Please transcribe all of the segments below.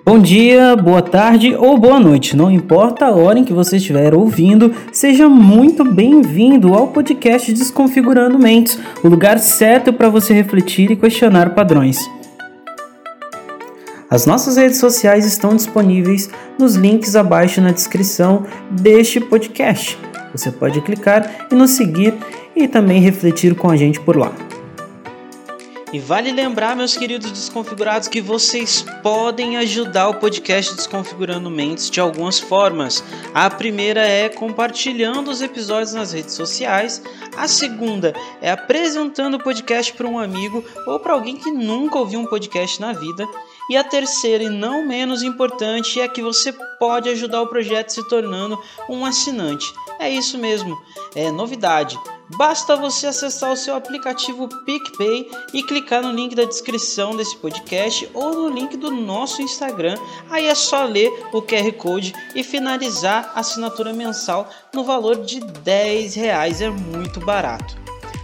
Bom dia, boa tarde ou boa noite, não importa a hora em que você estiver ouvindo, seja muito bem-vindo ao podcast Desconfigurando Mentes, o lugar certo para você refletir e questionar padrões. As nossas redes sociais estão disponíveis nos links abaixo na descrição deste podcast. Você pode clicar e nos seguir e também refletir com a gente por lá. E vale lembrar, meus queridos desconfigurados, que vocês podem ajudar o podcast Desconfigurando Mentes de algumas formas. A primeira é compartilhando os episódios nas redes sociais. A segunda é apresentando o podcast para um amigo ou para alguém que nunca ouviu um podcast na vida. E a terceira, e não menos importante, é que você pode ajudar o projeto se tornando um assinante. É isso mesmo, é novidade. Basta você acessar o seu aplicativo PicPay e clicar no link da descrição desse podcast ou no link do nosso Instagram. Aí é só ler o QR Code e finalizar a assinatura mensal no valor de 10 reais. É muito barato.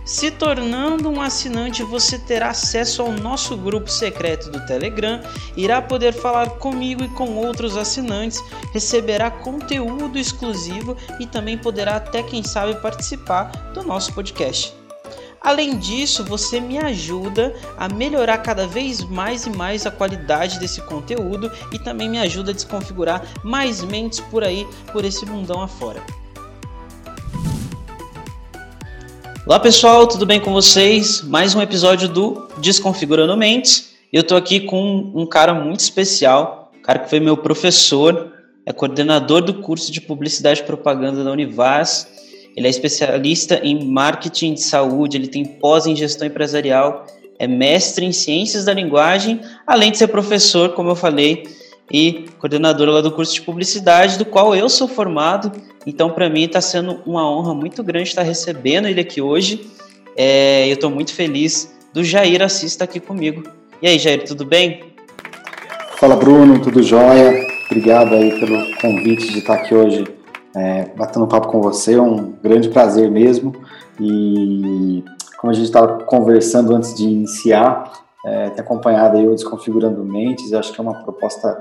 Se tornando um assinante, você terá acesso ao nosso grupo secreto do Telegram, irá poder falar comigo e com outros assinantes, receberá conteúdo exclusivo e também poderá até quem sabe participar do nosso podcast. Além disso, você me ajuda a melhorar cada vez mais e mais a qualidade desse conteúdo e também me ajuda a desconfigurar mais mentes por aí, por esse mundão afora. Olá pessoal, tudo bem com vocês? Mais um episódio do Desconfigurando Mentes. Eu estou aqui com um cara muito especial, um cara que foi meu professor, é coordenador do curso de Publicidade e Propaganda da Univas. Ele é especialista em marketing de saúde, ele tem pós em gestão empresarial, é mestre em ciências da linguagem, além de ser professor, como eu falei, e coordenadora lá do curso de publicidade, do qual eu sou formado. Então, para mim, está sendo uma honra muito grande estar recebendo ele aqui hoje. É, eu estou muito feliz do Jair Assis estar aqui comigo. E aí, Jair, tudo bem? Fala, Bruno, tudo jóia? Obrigado aí pelo convite de estar aqui hoje é, batendo papo com você. É um grande prazer mesmo. E como a gente estava conversando antes de iniciar, é, ter acompanhado aí o Desconfigurando Mentes, acho que é uma proposta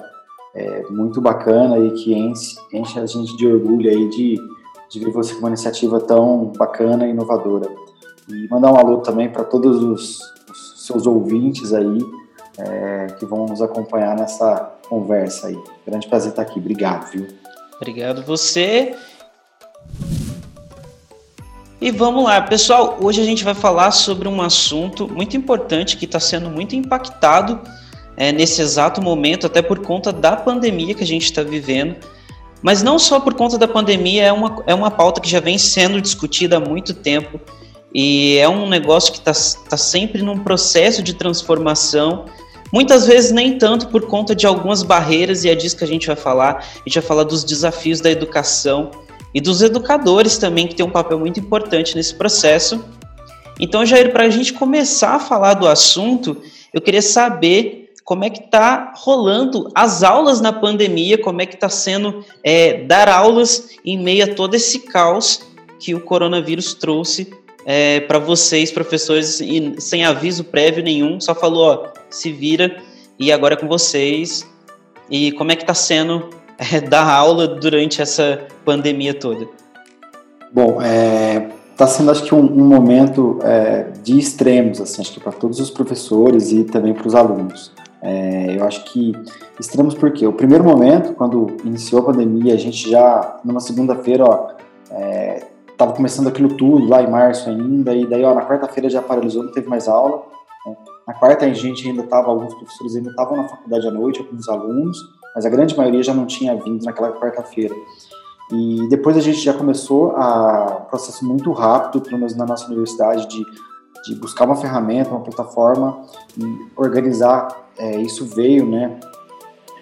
é, muito bacana e que enche, enche, a gente de orgulho aí de, de ver você com uma iniciativa tão bacana e inovadora. E mandar um alô também para todos os, os, seus ouvintes aí é, que vão nos acompanhar nessa conversa aí. Grande prazer estar aqui. Obrigado, viu? Obrigado você. E vamos lá, pessoal. Hoje a gente vai falar sobre um assunto muito importante que está sendo muito impactado é, nesse exato momento, até por conta da pandemia que a gente está vivendo. Mas não só por conta da pandemia, é uma, é uma pauta que já vem sendo discutida há muito tempo e é um negócio que está tá sempre num processo de transformação. Muitas vezes nem tanto por conta de algumas barreiras, e é disso que a gente vai falar. A gente vai falar dos desafios da educação e dos educadores também, que tem um papel muito importante nesse processo. Então, Jair, para a gente começar a falar do assunto, eu queria saber como é que está rolando as aulas na pandemia, como é que está sendo é, dar aulas em meio a todo esse caos que o coronavírus trouxe é, para vocês, professores, e sem aviso prévio nenhum, só falou, ó, se vira e agora é com vocês. E como é que está sendo é, dar aula durante essa pandemia toda? Bom, é, está sendo acho que um, um momento é, de extremos assim acho que para todos os professores e também para os alunos é, eu acho que extremos porque o primeiro momento, quando iniciou a pandemia, a gente já, numa segunda-feira, ó, é, começando aquilo tudo lá em março ainda, e daí, ó, na quarta-feira já paralisou, não teve mais aula. Né? Na quarta a gente ainda tava, alguns professores ainda estavam na faculdade à noite, alguns alunos, mas a grande maioria já não tinha vindo naquela quarta-feira. E depois a gente já começou a um processo muito rápido, pelo menos na nossa universidade, de, de buscar uma ferramenta, uma plataforma e organizar é, isso veio, né,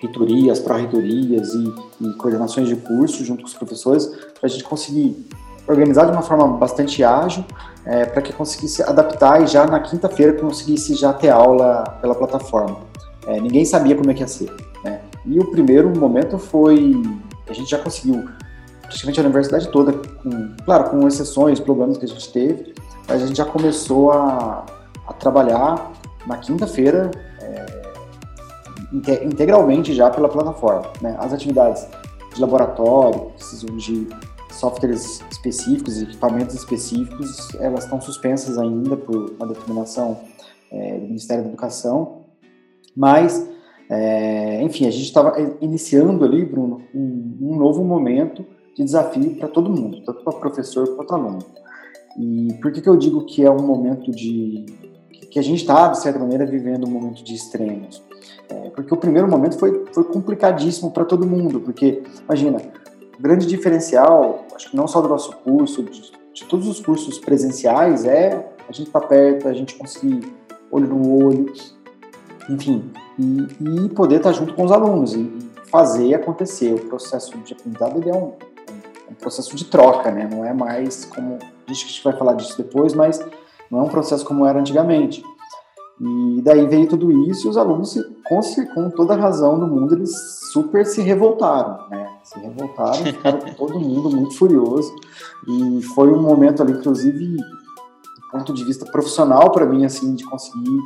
reitorias, pró-reitorias e, e, coordenações de curso junto com os professores, para a gente conseguir organizar de uma forma bastante ágil, é, para que conseguisse adaptar e já na quinta-feira conseguisse já ter aula pela plataforma. É, ninguém sabia como é que ia ser. Né? E o primeiro momento foi, a gente já conseguiu praticamente a universidade toda, com, claro, com exceções, problemas que a gente teve, a gente já começou a, a trabalhar na quinta-feira integralmente já pela plataforma. Né? As atividades de laboratório, precisam de softwares específicos, equipamentos específicos, elas estão suspensas ainda por uma determinação é, do Ministério da Educação, mas, é, enfim, a gente estava iniciando ali, Bruno, um, um novo momento de desafio para todo mundo, tanto para professor quanto aluno. E por que, que eu digo que é um momento de. que a gente está, de certa maneira, vivendo um momento de extremos? É, porque o primeiro momento foi, foi complicadíssimo para todo mundo, porque, imagina, o grande diferencial, acho que não só do nosso curso, de, de todos os cursos presenciais, é a gente estar tá perto, a gente conseguir olho no olho, enfim, e, e poder estar tá junto com os alunos e, fazer acontecer. O processo de aprendizado é um, um processo de troca, né? Não é mais como a gente vai falar disso depois, mas não é um processo como era antigamente. E daí veio tudo isso e os alunos, com, com toda a razão do mundo, eles super se revoltaram, né? Se revoltaram, ficaram todo mundo muito furioso. E foi um momento ali, inclusive, do ponto de vista profissional para mim, assim, de conseguir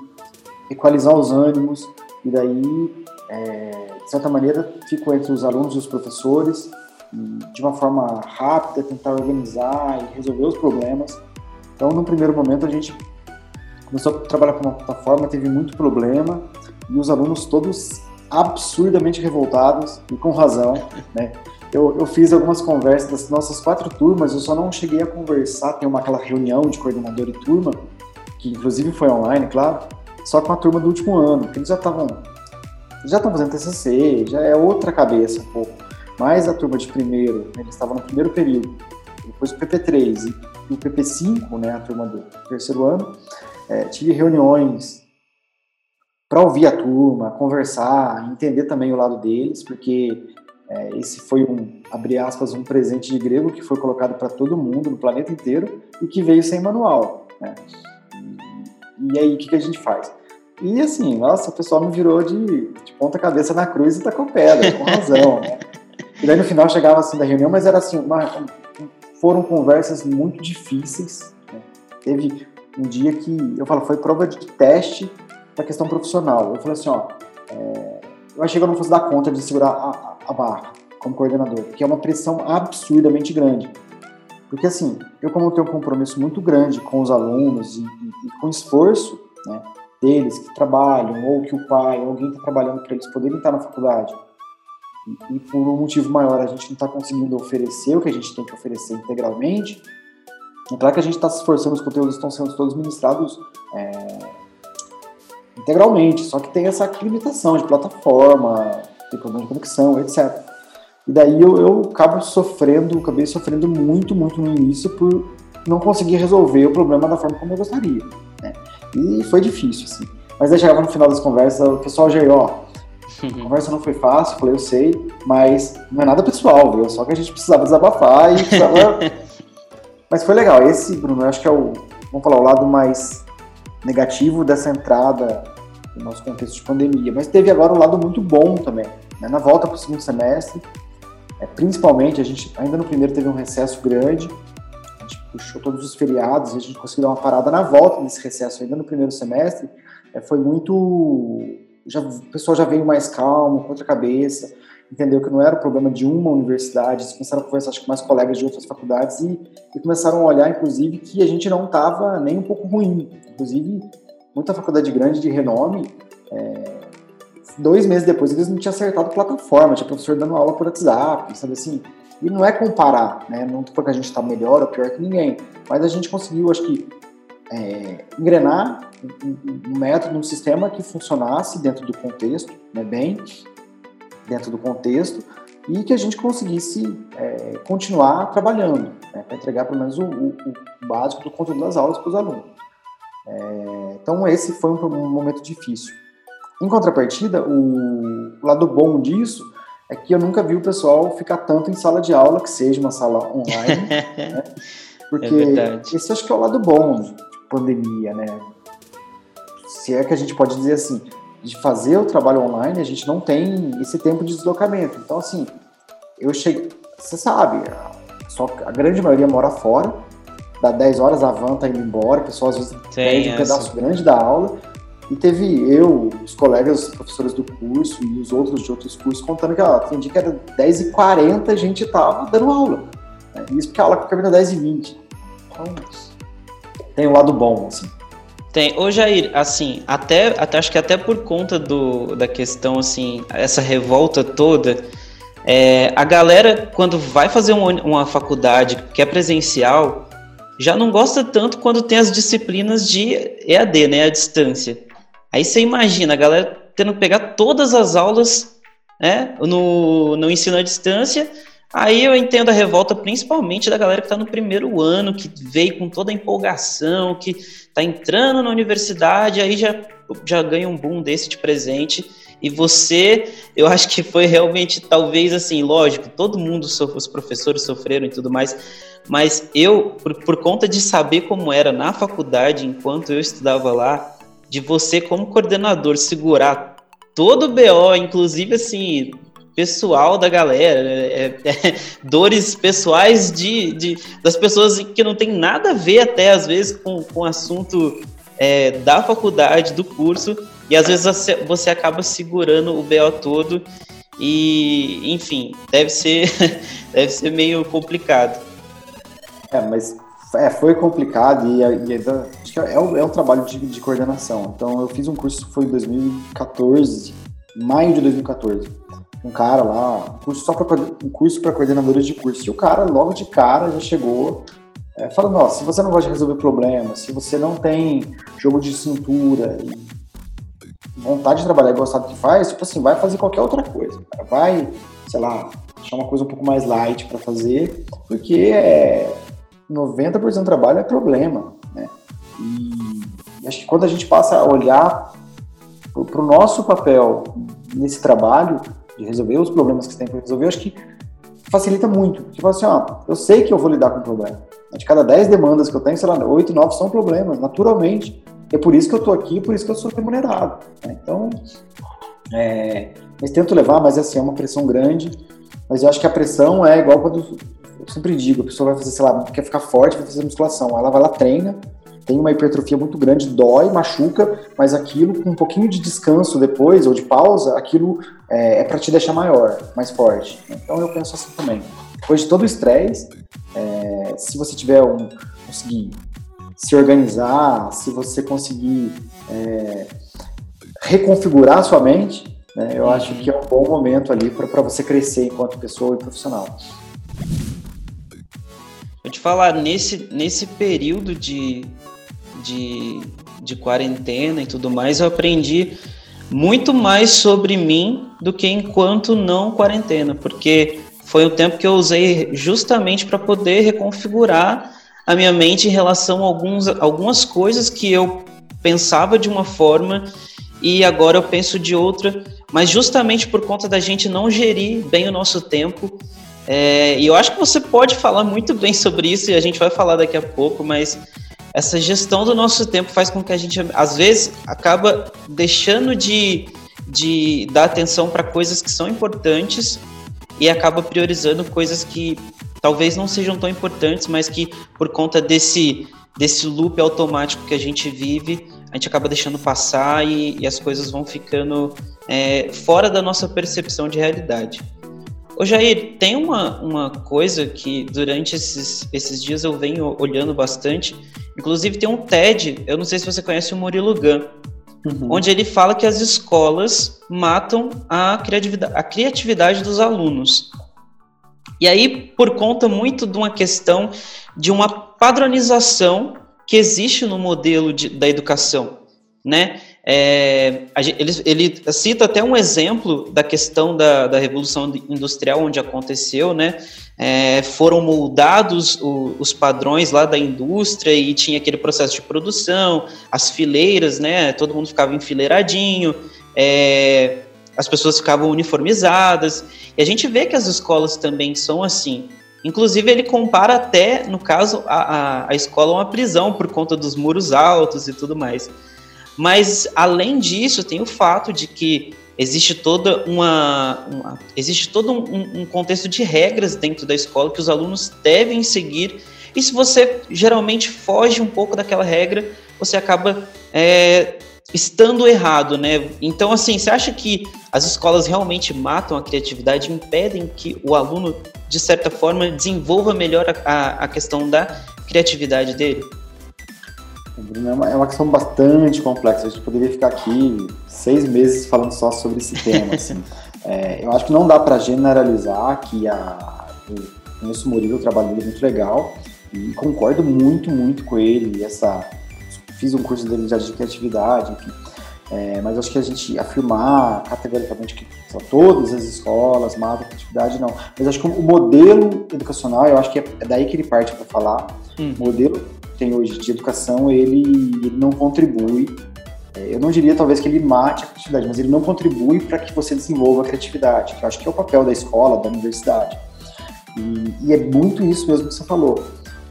equalizar os ânimos. E daí, é, de certa maneira, ficou entre os alunos e os professores de uma forma rápida, tentar organizar e resolver os problemas. Então, no primeiro momento, a gente começou a trabalhar com uma plataforma, teve muito problema e os alunos todos absurdamente revoltados e com razão, né? Eu, eu fiz algumas conversas das nossas quatro turmas, eu só não cheguei a conversar, tem uma aquela reunião de coordenador e turma, que inclusive foi online, claro, só com a turma do último ano, porque eles já estavam já estão fazendo TCC, já é outra cabeça um pouco mais a turma de primeiro, né, eles estavam no primeiro período, depois o PP3 e o PP5, né, a turma do terceiro ano, é, tive reuniões para ouvir a turma, conversar, entender também o lado deles, porque é, esse foi um, abre aspas, um presente de grego que foi colocado para todo mundo, no planeta inteiro, e que veio sem manual. Né? E, e aí, o que, que a gente faz? E assim, nossa, o pessoal me virou de, de ponta cabeça na cruz e tacou pedra, com razão, né? E daí no final chegava assim da reunião, mas era assim, uma, foram conversas muito difíceis. Né? Teve um dia que eu falo, foi prova de teste da questão profissional. Eu falei assim, ó, é, eu achei que eu não fosse dar conta de segurar a, a, barra como coordenador, porque é uma pressão absurdamente grande. Porque assim, eu como tenho um compromisso muito grande com os alunos e, e, e com esforço né, deles que trabalham, ou que o pai, alguém está trabalhando para eles poderem estar na faculdade, e, por um motivo maior a gente não está conseguindo oferecer o que a gente tem que oferecer integralmente, é claro que a gente está se esforçando, os conteúdos estão sendo todos ministrados é, integralmente, só que tem essa limitação de plataforma, tem problema de conexão, etc. E daí eu, eu acabo sofrendo, acabei sofrendo muito, muito no início por não conseguir resolver o problema da forma como eu gostaria. Né? E foi difícil, assim. Mas aí chegava no final das conversas, o pessoal já ia, ó, a conversa não foi fácil, falei, eu sei, mas não é nada pessoal, viu? Só que a gente precisava desabafar e precisava... mas foi legal. Esse, Bruno, eu acho que é o, vamos falar, o lado mais negativo dessa entrada no nosso contexto de pandemia. Mas teve agora um lado muito bom também. Né? Na volta para o segundo semestre, é, principalmente, a gente ainda no primeiro teve um recesso grande, a gente puxou todos os feriados e a gente conseguiu dar uma parada na volta desse recesso ainda no primeiro semestre. É, foi muito já, o pessoal já veio mais calmo, com outra cabeça, entendeu que não era o problema de uma universidade, eles começaram a conversar acho, com mais colegas de outras faculdades e, e começaram a olhar, inclusive, que a gente não estava nem um pouco ruim. Inclusive, muita faculdade grande de renome, é, dois meses depois eles não tinham acertado plataforma, tinha professor dando aula por WhatsApp, sabe assim? E não é comparar, né? Não porque a gente está melhor ou pior que ninguém, mas a gente conseguiu, acho que, é, engrenar um, método, um sistema que funcionasse dentro do contexto, né, bem dentro do contexto, e que a gente conseguisse é, continuar trabalhando, né, para entregar pelo menos o, o, o, básico do conteúdo das aulas para os alunos. É, então, esse foi um, um, momento difícil. Em contrapartida, o, o lado bom disso é que eu nunca vi o pessoal ficar tanto em sala de aula, que seja uma sala online, né? porque é esse acho que é o lado bom pandemia, né? se é que a gente pode dizer assim, de fazer o trabalho online, a gente não tem esse tempo de deslocamento. Então, assim, eu cheguei, você sabe, só a grande maioria mora fora, dá 10 horas a van tá indo embora, o pessoal às vezes perde um pedaço grande da aula, E teve eu, os colegas, os professores do curso e os outros de outros cursos contando que, ó, tem dia que era 10h40 a gente tava dando aula. Né? Isso porque a aula termina 10h20. Então, tem um lado bom, assim. Tem. Ô Jair, assim, até, até acho que até por conta do, da questão, assim, essa revolta toda, é, a galera, quando vai fazer uma, uma faculdade que é presencial, já não gosta tanto quando tem as disciplinas de EAD, né, a distância. Aí você imagina a galera tendo que pegar todas as aulas né, no, no ensino à distância. Aí eu entendo a revolta principalmente da galera que está no primeiro ano, que veio com toda a empolgação, que está entrando na universidade, aí já, já ganha um boom desse de presente. E você, eu acho que foi realmente, talvez assim, lógico, todo mundo, os professores sofreram e tudo mais, mas eu, por, por conta de saber como era na faculdade, enquanto eu estudava lá, de você como coordenador segurar todo o BO, inclusive assim, pessoal da galera, né? é, é, dores pessoais de, de, das pessoas que não tem nada a ver até às vezes com, com o assunto é, da faculdade, do curso, e às vezes você, acaba segurando o BO todo e, enfim, deve ser, deve ser meio complicado. É, mas é, foi complicado e, e acho que é, um, é um trabalho de, de, coordenação. Então eu fiz um curso, foi em 2014, maio de 2014. Um cara lá, curso só para um curso para coordenadores de curso. E o cara logo de cara já chegou é, falando, ó, se você não gosta de resolver problemas, se você não tem jogo de cintura vontade de trabalhar e gostar do que faz, tipo assim, vai fazer qualquer outra coisa. Cara. Vai, sei lá, achar uma coisa um pouco mais light para fazer, porque é 90% do trabalho é problema, né? E acho que quando a gente passa a olhar para o nosso papel nesse trabalho de resolver os problemas que você tem para resolver, acho que facilita muito. Tipo assim, ó, eu sei que eu vou lidar com o problema. De cada 10 demandas que eu tenho, sei lá, 8, 9 são problemas, naturalmente. É por isso que eu estou aqui, por isso que eu sou remunerado. Né? Então, é, mas tento levar, mas assim, é uma pressão grande. Mas eu acho que a pressão é igual quando eu sempre digo, a pessoa vai fazer, sei lá, quer ficar forte, vai fazer musculação. Ela vai lá, treina, tem uma hipertrofia muito grande, dói, machuca, mas aquilo com um pouquinho de descanso depois, ou de pausa, aquilo é, é para te deixar maior, mais forte. Então eu penso assim também. Depois de todo o estresse, é, se você tiver um, conseguir se organizar, se você conseguir é, reconfigurar a sua mente, né, eu acho que é um bom momento ali para você crescer enquanto pessoa e profissional. Vou te falar, nesse, nesse período de, de, de quarentena e tudo mais, eu aprendi muito mais sobre mim do que enquanto não quarentena, porque foi o tempo que eu usei justamente para poder reconfigurar a minha mente em relação a alguns, algumas coisas que eu pensava de uma forma e agora eu penso de outra, mas justamente por conta da gente não gerir bem o nosso tempo é, e eu acho que você pode falar muito bem sobre isso e a gente vai falar daqui a pouco, mas essa gestão do nosso tempo faz com que a gente, às vezes, acaba deixando de, de dar atenção para coisas que são importantes e acaba priorizando coisas que talvez não sejam tão importantes, mas que por conta desse, desse loop automático que a gente vive, a gente acaba deixando passar e, e as coisas vão ficando é, fora da nossa percepção de realidade. Ô Jair, tem uma, uma coisa que durante esses, esses dias eu venho olhando bastante. Inclusive tem um TED, eu não sei se você conhece o Murilo Gun, uhum. onde ele fala que as escolas matam a criatividade, a criatividade dos alunos. E aí, por conta muito de uma questão de uma padronização que existe no modelo de, da educação, né? É, ele, ele, cita até um exemplo da questão da, da Revolução Industrial, onde aconteceu, né? É, foram moldados o, os padrões lá da indústria e tinha aquele processo de produção, as fileiras, né? Todo mundo ficava enfileiradinho, é, as pessoas ficavam uniformizadas. E a gente vê que as escolas também são assim. Inclusive, ele compara até, no caso, a, a, a escola a uma prisão por conta dos muros altos e tudo mais. Mas além disso, tem o fato de que existe toda uma, uma existe todo um, um, contexto de regras dentro da escola que os alunos devem seguir. E se você geralmente foge um pouco daquela regra, você acaba é, estando errado, né? Então, assim, você acha que as escolas realmente matam a criatividade, impedem que o aluno, de certa forma, desenvolva melhor a, a, a questão da criatividade dele? Bruno, é uma, é uma questão bastante complexa. A gente poderia ficar aqui seis meses falando só sobre esse tema. Assim. É, eu acho que não dá para generalizar que a, eu conheço o Murilo, o trabalho dele é muito legal e concordo muito, muito com ele. Essa, fiz um curso dele de criatividade, enfim. É, mas acho que a gente afirmar categoricamente que são todas as escolas matam criatividade, não. Mas acho que o modelo educacional, eu acho que é daí que ele parte para falar. Hum. O modelo tem hoje de educação, ele, ele não contribui. É, eu não diria talvez que ele mate a criatividade, mas ele não contribui para que você desenvolva a criatividade, que eu acho que é o papel da escola, da universidade. E, e é muito isso mesmo que você falou.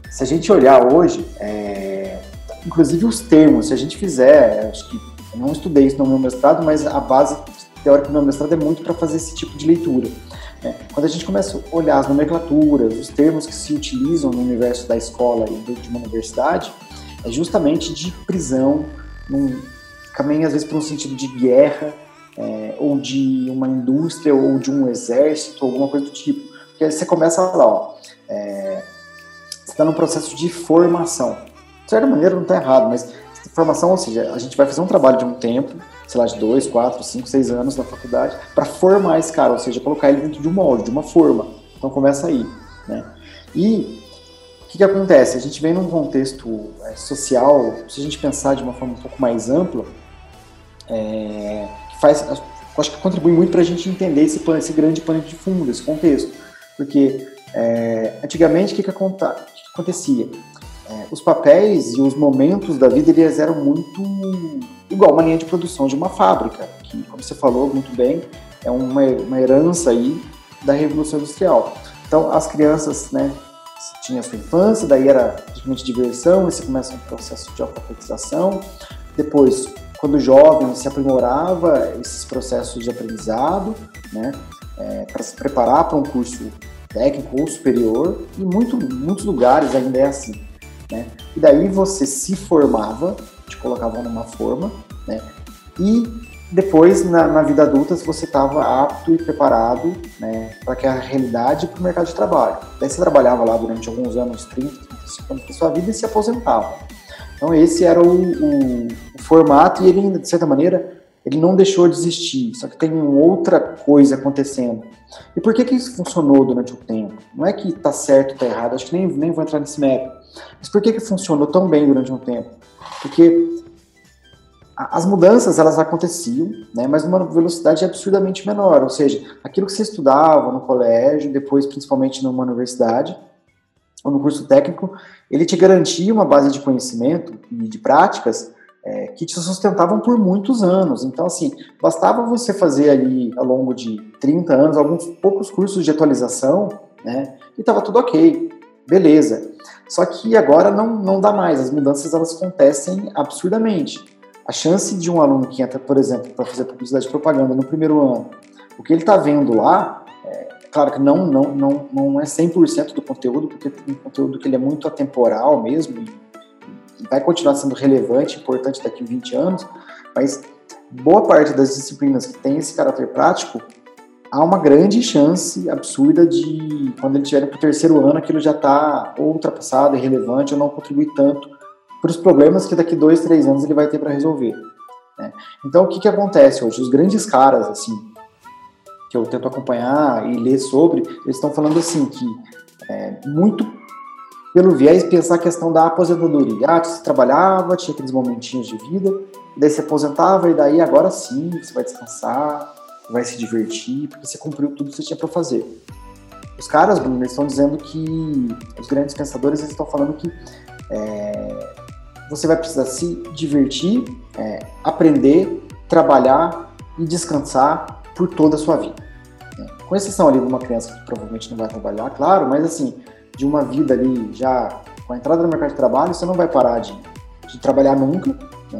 Se a gente olhar hoje, é, inclusive os termos, se a gente fizer, acho que eu não estudei isso no meu mestrado, mas a base teórica do meu mestrado é muito para fazer esse tipo de leitura. É, quando a gente começa a olhar as nomenclaturas, os termos que se utilizam no universo da escola e de uma universidade, é justamente de prisão, num, caminha às vezes para um sentido de guerra, é, ou de uma indústria, ou de um exército, alguma coisa do tipo. Porque aí você começa lá, ó, é, você está num processo de formação. De certa maneira não está errado, mas formação, ou seja, a gente vai fazer um trabalho de um tempo, sei lá, de dois, quatro, cinco, seis anos na faculdade, para formar esse cara, ou seja, colocar ele dentro de um molde, de uma forma. Então começa aí, né? E o que, que acontece? A gente vem num contexto é, social, se a gente pensar de uma forma um pouco mais ampla, é, que faz, acho que contribui muito para a gente entender esse, esse grande pano de fundo, esse contexto. Porque é, antigamente o que, que, acontecia? É, os papéis e os momentos da vida eles eram muito igual uma linha de produção de uma fábrica, que, como você falou muito bem, é uma, uma herança aí da Revolução Industrial. Então, as crianças, né, tinham sua infância, daí era praticamente diversão, e você começa um processo de alfabetização. Depois, quando jovem, se aprimorava esses processos de aprendizado, né, é, para se preparar para um curso técnico ou superior, e muito, muitos lugares ainda é assim. Né? E daí você se formava, te colocavam numa forma, né? E depois, na, na vida adulta, você estava apto e preparado né, para que a realidade para o mercado de trabalho. Daí você trabalhava lá durante alguns anos, 30, 35 anos da sua vida e se aposentava. Então esse era o, o, o formato e ele, de certa maneira, ele não deixou de existir, só que tem outra coisa acontecendo. E por que, que isso funcionou durante o tempo? Não é que está certo ou está errado, acho que nem, nem vou entrar nesse mérito. Mas por que, que funcionou tão bem durante um tempo? Porque as mudanças elas aconteciam, né, mas numa velocidade absurdamente menor. Ou seja, aquilo que você estudava no colégio, depois principalmente numa universidade ou no curso técnico, ele te garantia uma base de conhecimento e de práticas é, que te sustentavam por muitos anos. Então, assim, bastava você fazer ali ao longo de 30 anos alguns poucos cursos de atualização, né, e estava tudo ok, beleza. Só que agora não, não dá mais, as mudanças elas acontecem absurdamente. A chance de um aluno que entra, por exemplo, para fazer publicidade e propaganda no primeiro ano, o que ele está vendo lá, é, claro que não, não, não, não é 100% do conteúdo, porque tem um conteúdo que ele é muito atemporal mesmo, vai continuar sendo relevante, importante daqui a 20 anos, mas boa parte das disciplinas que tem esse caráter prático, há uma grande chance absurda de, quando ele estiver para o terceiro ano, aquilo já está ultrapassado, irrelevante, ou não contribui tanto para os problemas que daqui dois, três anos ele vai ter para resolver. Né? Então, o que, que acontece hoje? Os grandes caras, assim, que eu tento acompanhar e ler sobre, eles estão falando assim que é, muito pelo viés pensar a questão da aposentadoria. Ah, você trabalhava, tinha aqueles momentinhos de vida, daí você aposentava e daí agora sim você vai descansar, vai se divertir, porque você cumpriu tudo que você tinha para fazer. Os caras, Bruno, estão dizendo que os grandes pensadores eles estão falando que é, você vai precisar se divertir, é, aprender, trabalhar e descansar por toda a sua vida. Com exceção ali de uma criança que provavelmente não vai trabalhar, claro, mas assim, de uma vida ali já com a entrada no mercado de trabalho, você não vai parar de, de trabalhar nunca. Né?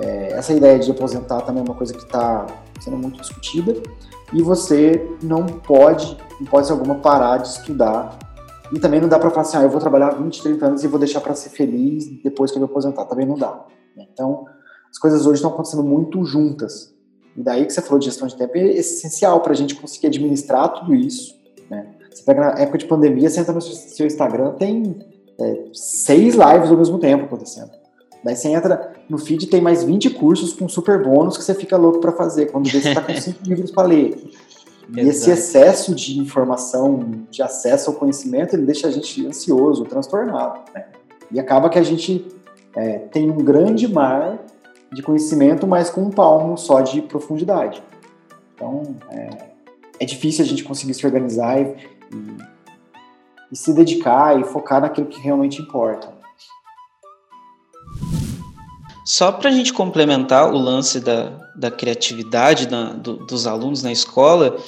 É, essa ideia de aposentar também é uma coisa que está sendo muito discutida. E você não pode, em hipótese alguma, parar de estudar. E também não dá para falar assim, ah, eu vou trabalhar 20, 30 anos e vou deixar para ser feliz depois que eu me aposentar. Também não dá. Né? Então, as coisas hoje estão acontecendo muito juntas. E daí que você falou de gestão de tempo é essencial para a gente conseguir administrar tudo isso. Né? Você pega na época de pandemia, você entra no seu Instagram, tem é, seis lives ao mesmo tempo acontecendo. Daí você entra no feed tem mais 20 cursos com super bônus que você fica louco para fazer, quando vê você está com cinco livros para ler. E esse excesso de informação, de acesso ao conhecimento, ele deixa a gente ansioso, transtornado. Né? E acaba que a gente é, tem um grande mar de conhecimento, mas com um palmo só de profundidade. Então, é, é difícil a gente conseguir se organizar e, e, e se dedicar e focar naquilo que realmente importa. Só para a gente complementar o lance da, da criatividade do, dos alunos na escola,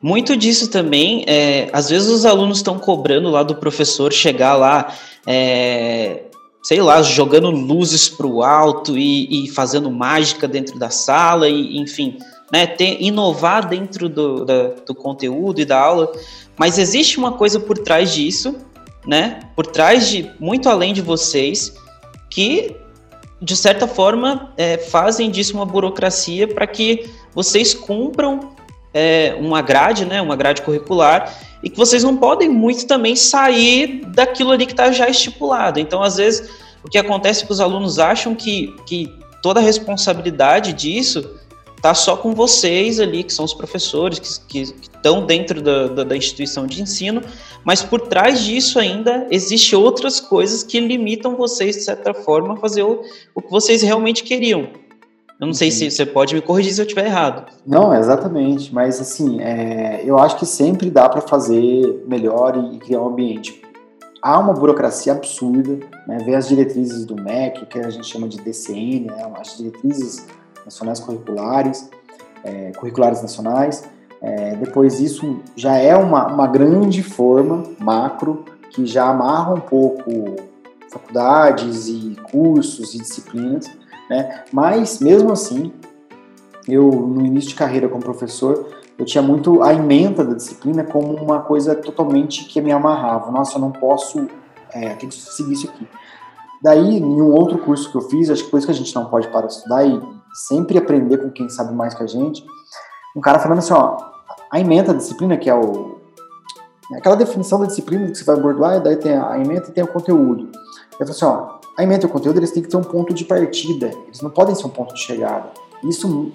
muito disso também, é, às vezes os alunos estão cobrando lá do professor chegar lá, é, sei lá, jogando luzes para o alto e, e, fazendo mágica dentro da sala, e, enfim, né, ter, inovar dentro do, da, do conteúdo e da aula. Mas existe uma coisa por trás disso, né, por trás de, muito além de vocês, que de certa forma, é, fazem disso uma burocracia para que vocês cumpram é, uma grade, né, uma grade curricular, e que vocês não podem muito também sair daquilo ali que está já estipulado. Então, às vezes, o que acontece é que os alunos acham que, que toda a responsabilidade disso está só com vocês ali, que são os professores, que, que estão dentro da, da, da, instituição de ensino, mas por trás disso ainda existe outras coisas que limitam vocês, de certa forma, a fazer o, o que vocês realmente queriam. Eu não sei se você pode me corrigir se eu estiver errado. Não, exatamente, mas assim, é, eu acho que sempre dá para fazer melhor e, e criar um ambiente há uma burocracia absurda, né? Ver as diretrizes do MEC, que a gente chama de DCN, né? as diretrizes nacionais curriculares, é, curriculares nacionais. É, depois isso já é uma, uma grande forma macro que já amarra um pouco faculdades e cursos e disciplinas, né? Mas mesmo assim, eu no início de carreira como professor, eu tinha muito a emenda da disciplina como uma coisa totalmente que me amarrava. Nossa, eu não posso, é, que seguir isso aqui. Daí, em um outro curso que eu fiz, acho que por isso que a gente não pode parar de estudar e sempre aprender com quem sabe mais que a gente. Um cara falando assim, ó, a emenda da disciplina, que é o aquela definição da disciplina que você vai abordar, daí tem a emenda e tem o conteúdo. Eu falo assim, ó, a emenda e o conteúdo, eles têm que ter um ponto de partida, eles não podem ser um ponto de chegada. Isso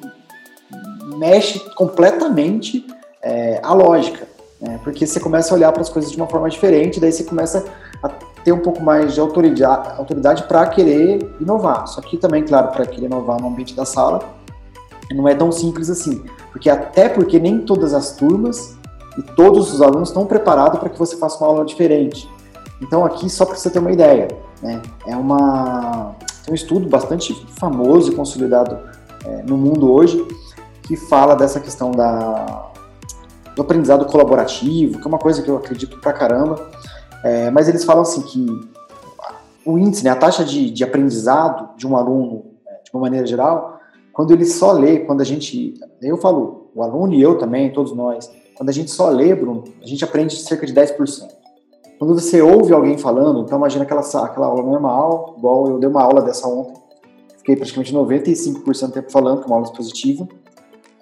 mexe completamente é, a lógica, né? porque você começa a olhar para as coisas de uma forma diferente, daí você começa a ter um pouco mais de autoridade, autoridade para querer inovar. Só que também, claro, para querer inovar no ambiente da sala, não é tão simples assim. Porque até porque nem todas as turmas e todos os alunos estão preparados para que você faça uma aula diferente. Então aqui, só para você ter uma ideia, né, é uma, um estudo bastante famoso e consolidado é, no mundo hoje que fala dessa questão da, do aprendizado colaborativo, que é uma coisa que eu acredito pra caramba, é, mas eles falam assim que o índice, né, a taxa de, de aprendizado de um aluno, é, de uma maneira geral, quando ele só lê, quando a gente, eu falo, o aluno e eu também, todos nós, quando a gente só lê, Bruno, a gente aprende cerca de 10%. Quando você ouve alguém falando, então imagina aquela, aquela aula normal, igual eu dei uma aula dessa ontem, fiquei praticamente 95% do tempo falando, que é uma aula expositiva,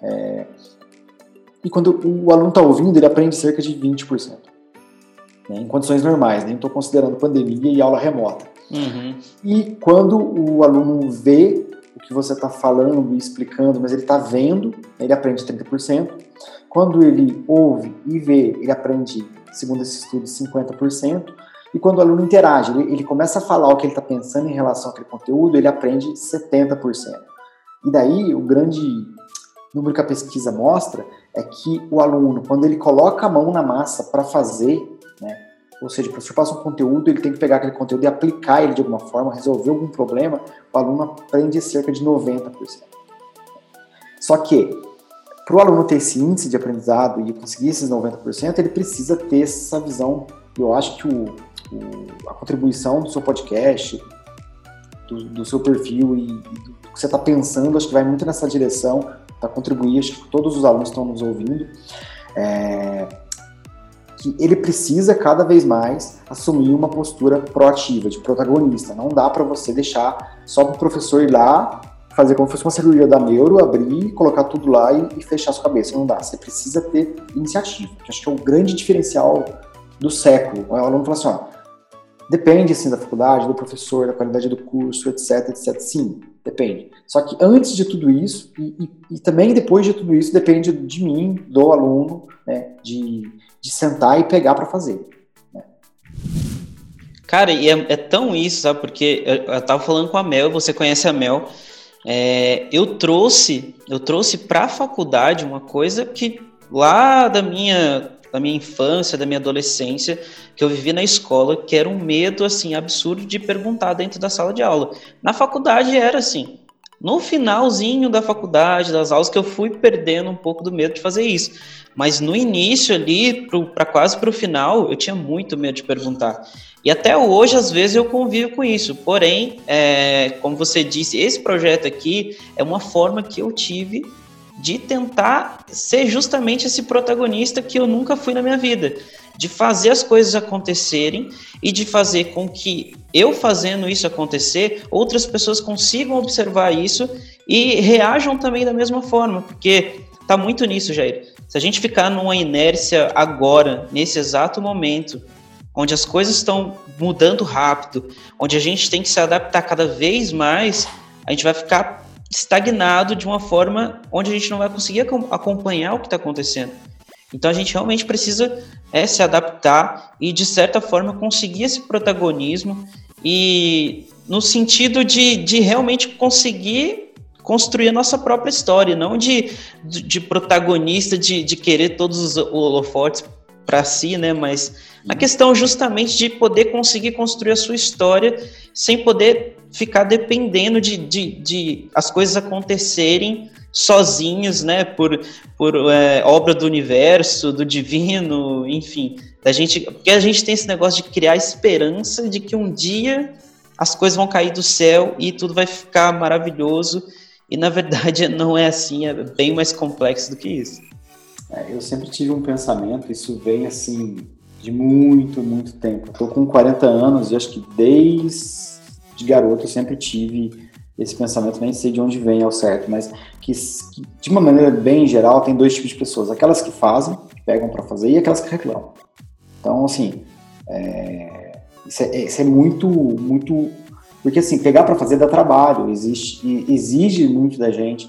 é, e quando o aluno está ouvindo, ele aprende cerca de 20% né, em condições normais, nem né? estou considerando pandemia e aula remota. Uhum. E quando o aluno vê o que você está falando e explicando, mas ele está vendo, ele aprende 30%. Quando ele ouve e vê, ele aprende, segundo esse estudo, 50%. E quando o aluno interage, ele, ele começa a falar o que ele está pensando em relação àquele conteúdo, ele aprende 70%. E daí, o grande número que a pesquisa mostra é que o aluno, quando ele coloca a mão na massa para fazer né? Ou seja, o professor passa um conteúdo, ele tem que pegar aquele conteúdo e aplicar ele de alguma forma, resolver algum problema, o aluno aprende cerca de 90%. Só que, para o aluno ter esse índice de aprendizado e conseguir esses 90%, ele precisa ter essa visão. Eu acho que o, o, a contribuição do seu podcast, do, do seu perfil e, e, do que você está pensando, acho que vai muito nessa direção para contribuir. Acho que todos os alunos estão nos ouvindo. É, que ele precisa cada vez mais assumir uma postura proativa, de protagonista. Não dá para você deixar só para o professor ir lá, fazer como se fosse uma cirurgia da neuro, abrir, colocar tudo lá e, e fechar sua cabeça. Não dá. Você precisa ter iniciativa, que acho que é o grande diferencial do século. O aluno fala assim, ó, depende assim da faculdade, do professor, da qualidade do curso, etc, etc. Sim, depende. Só que antes de tudo isso, e, e, e também depois de tudo isso, depende de mim, do aluno, né, de, de sentar e pegar para fazer. Né? Cara, e é, é, tão isso, sabe? Porque eu, eu tava falando com a Mel, você conhece a Mel, é, eu trouxe, eu trouxe para a faculdade uma coisa que lá da minha, da minha infância, da minha adolescência, que eu vivi na escola, que era um medo assim absurdo de perguntar dentro da sala de aula. Na faculdade era assim. No finalzinho da faculdade, das aulas, que eu fui perdendo um pouco do medo de fazer isso. Mas no início ali, para quase para o final, eu tinha muito medo de perguntar. E até hoje, às vezes, eu convivo com isso. Porém, é, como você disse, esse projeto aqui é uma forma que eu tive de tentar ser justamente esse protagonista que eu nunca fui na minha vida. De fazer as coisas acontecerem e de fazer com que eu fazendo isso acontecer, outras pessoas consigam observar isso e reajam também da mesma forma, porque tá muito nisso, Jair. Se a gente ficar numa inércia agora, nesse exato momento, onde as coisas estão mudando rápido, onde a gente tem que se adaptar cada vez mais, a gente vai ficar estagnado de uma forma onde a gente não vai conseguir acompanhar o que está acontecendo. Então a gente realmente precisa é, se adaptar e, de certa forma, conseguir esse protagonismo e no sentido de, de realmente conseguir construir a nossa própria história, não de, de, de protagonista, de, de querer todos os holofotes para si, né? Mas a questão justamente de poder conseguir construir a sua história sem poder ficar dependendo de, de, de as coisas acontecerem sozinhos, né? Por, por é, obra do universo, do divino, enfim. Da gente, porque a gente tem esse negócio de criar esperança de que um dia as coisas vão cair do céu e tudo vai ficar maravilhoso. E na verdade não é assim, é bem mais complexo do que isso. É, eu sempre tive um pensamento, isso vem assim de muito, muito tempo. Estou com 40 anos e acho que desde garoto eu sempre tive esse pensamento, nem sei de onde vem ao certo, mas que, que de uma maneira bem geral tem dois tipos de pessoas: aquelas que fazem, que pegam para fazer, e aquelas que reclamam. Então, assim, é, isso, é, isso é muito, muito. Porque, assim, pegar para fazer dá trabalho, existe, exige muito da gente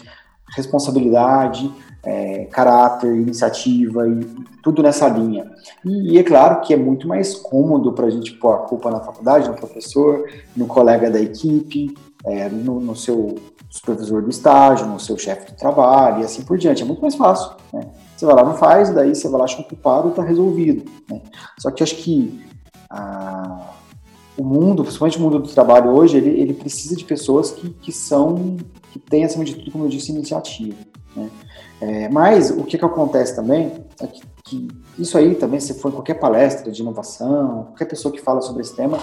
responsabilidade, é, caráter, iniciativa e tudo nessa linha. E, e, é claro que é muito mais cômodo para a gente pôr a culpa na faculdade, no professor, no colega da equipe, é, no, no, seu supervisor do estágio, no seu chefe do trabalho e assim por diante. É muito mais fácil. Né? Você vai lá, não faz, daí você vai lá, acha um culpado e está resolvido. Né? Só que acho que a, o mundo, principalmente o mundo do trabalho hoje, ele, ele precisa de pessoas que, que são, que têm, acima de tudo, como eu disse, iniciativa. Né? É, mas o que, que acontece também é que, que, isso aí também, se for em qualquer palestra de inovação, qualquer pessoa que fala sobre esse tema,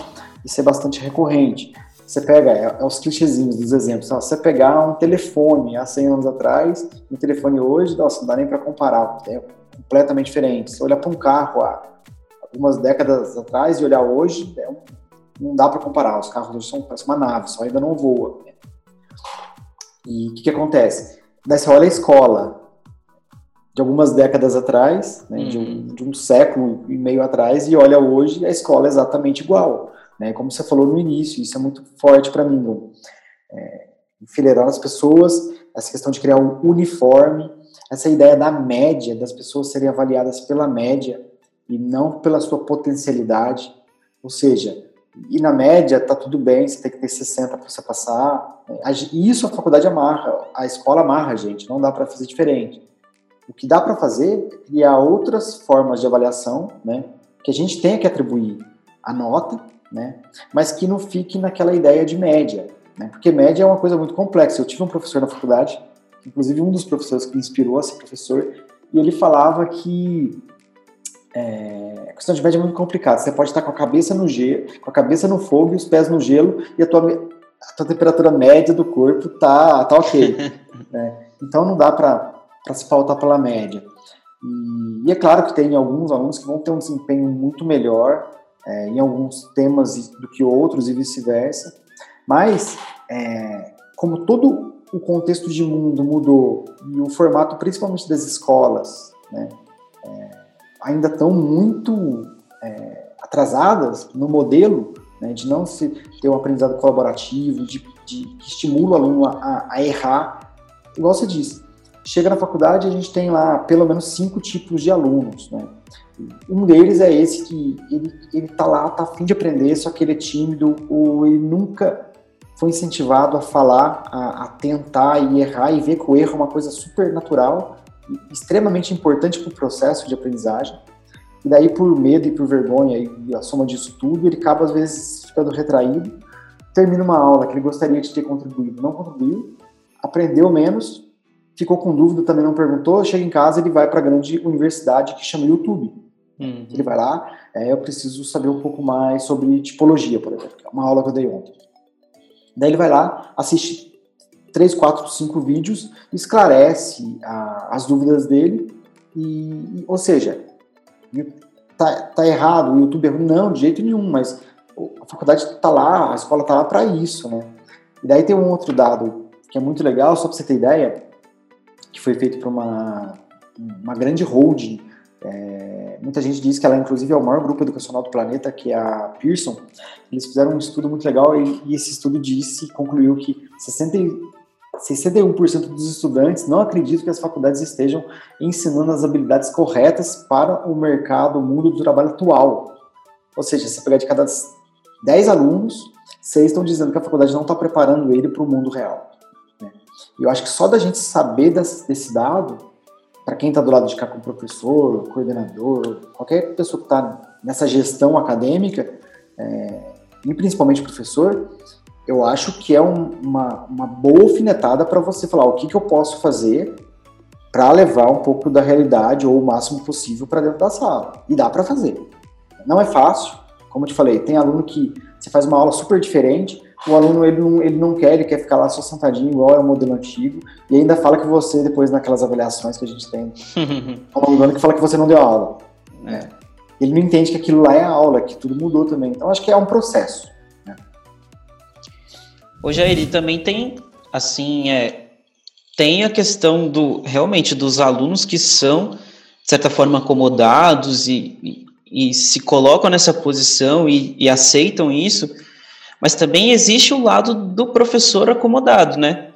isso é bastante recorrente. Você pega, é, é os clichêzinhos dos exemplos, ó, você pegar um telefone há 100 anos atrás, um telefone hoje, nossa, não dá nem para comparar, é completamente diferente. Você olhar para um carro há algumas décadas atrás e olhar hoje, é um, não dá para comparar, os carros hoje são parece uma nave, só ainda não voa. E o que, que acontece? Daí você olha a escola, de algumas décadas atrás, né, uhum. de, um, uhum. de, um, século e meio atrás, e olha hoje, a escola é exatamente igual. Né, como você falou no início, isso é muito forte para mim. Né, é, enfileirar as pessoas, essa questão de criar um uniforme, essa ideia da média, das pessoas serem avaliadas pela média e não pela sua potencialidade. Ou seja, e na média tá tudo bem, você tem que ter 60 para você passar. Isso a faculdade amarra, a escola amarra gente, não dá para fazer diferente. O que dá para fazer é criar outras formas de avaliação, né, que a gente tenha que atribuir a nota, né, mas que não fique naquela ideia de média, né, porque média é uma coisa muito complexa. Eu tive um professor na faculdade, inclusive um dos professores que me inspirou a ser professor, e ele falava que é, a questão de média é muito complicada. Você pode estar com a cabeça no gelo, com a cabeça no fogo e os pés no gelo, e a tua, a tua temperatura média do corpo tá, tá ok. né? Então não dá para se pautar pela média. E, e, é claro que tem alguns alunos que vão ter um desempenho muito melhor é, em alguns temas do que outros e vice-versa, mas é, como todo o contexto de mundo mudou e o formato, principalmente das escolas, né, é, ainda estão muito é, atrasadas no modelo né, de não se ter um aprendizado colaborativo, de, de que estimula o aluno a, a, errar. Igual você disse, chega na faculdade a gente tem lá pelo menos cinco tipos de alunos, né? Um deles é esse que ele, ele tá lá, tá afim de aprender, só que ele é tímido ou ele nunca foi incentivado a falar, a, a, tentar e errar e ver que o erro é uma coisa super natural, extremamente importante para o processo de aprendizagem. E daí, por medo e por vergonha e a soma disso tudo, ele acaba às vezes ficando retraído, termina uma aula que ele gostaria de ter contribuído, não contribuiu, aprendeu menos, ficou com dúvida, também não perguntou, chega em casa ele vai para a grande universidade que chama YouTube. Uhum. Ele vai lá, é, eu preciso saber um pouco mais sobre tipologia, por exemplo, é uma aula que eu dei ontem. Daí ele vai lá, assiste três, quatro, cinco vídeos, esclarece a, as dúvidas dele, e, ou seja, tá, tá errado, o YouTube é ruim, não, de jeito nenhum, mas a faculdade está lá, a escola está lá para isso, né? E daí tem um outro dado que é muito legal, só para você ter ideia, que foi feito por uma, uma grande holding é, muita gente diz que ela, inclusive, é o maior grupo educacional do planeta, que é a Pearson. Eles fizeram um estudo muito legal e, e esse estudo disse, concluiu que 60, 61% dos estudantes não acreditam que as faculdades estejam ensinando as habilidades corretas para o mercado, o mundo do trabalho atual. Ou seja, se pegar de cada 10 alunos, 6 estão dizendo que a faculdade não está preparando ele para o mundo real. Né? E eu acho que só da gente saber desse dado para quem está do lado de cá como professor, coordenador, qualquer pessoa que está nessa gestão acadêmica, é, e principalmente professor, eu acho que é um, uma, uma boa alfinetada para você falar o que, que eu posso fazer para levar um pouco da realidade ou o máximo possível para dentro da sala. E dá para fazer. Não é fácil, como eu te falei, tem aluno que você faz uma aula super diferente, o aluno ele não, ele não quer, ele quer ficar lá só sentadinho, igual é o modelo antigo, e ainda fala que você, depois naquelas avaliações que a gente tem ao longo do ano, que fala que você não deu aula. Né? Ele não entende que aquilo lá é a aula, que tudo mudou também. Então, acho que é um processo. Né? Ô, Jair, também tem, assim, é, tem a questão do, realmente, dos alunos que são, de certa forma, acomodados e, e, e se colocam nessa posição e, e aceitam isso, mas também existe o lado do professor acomodado, né?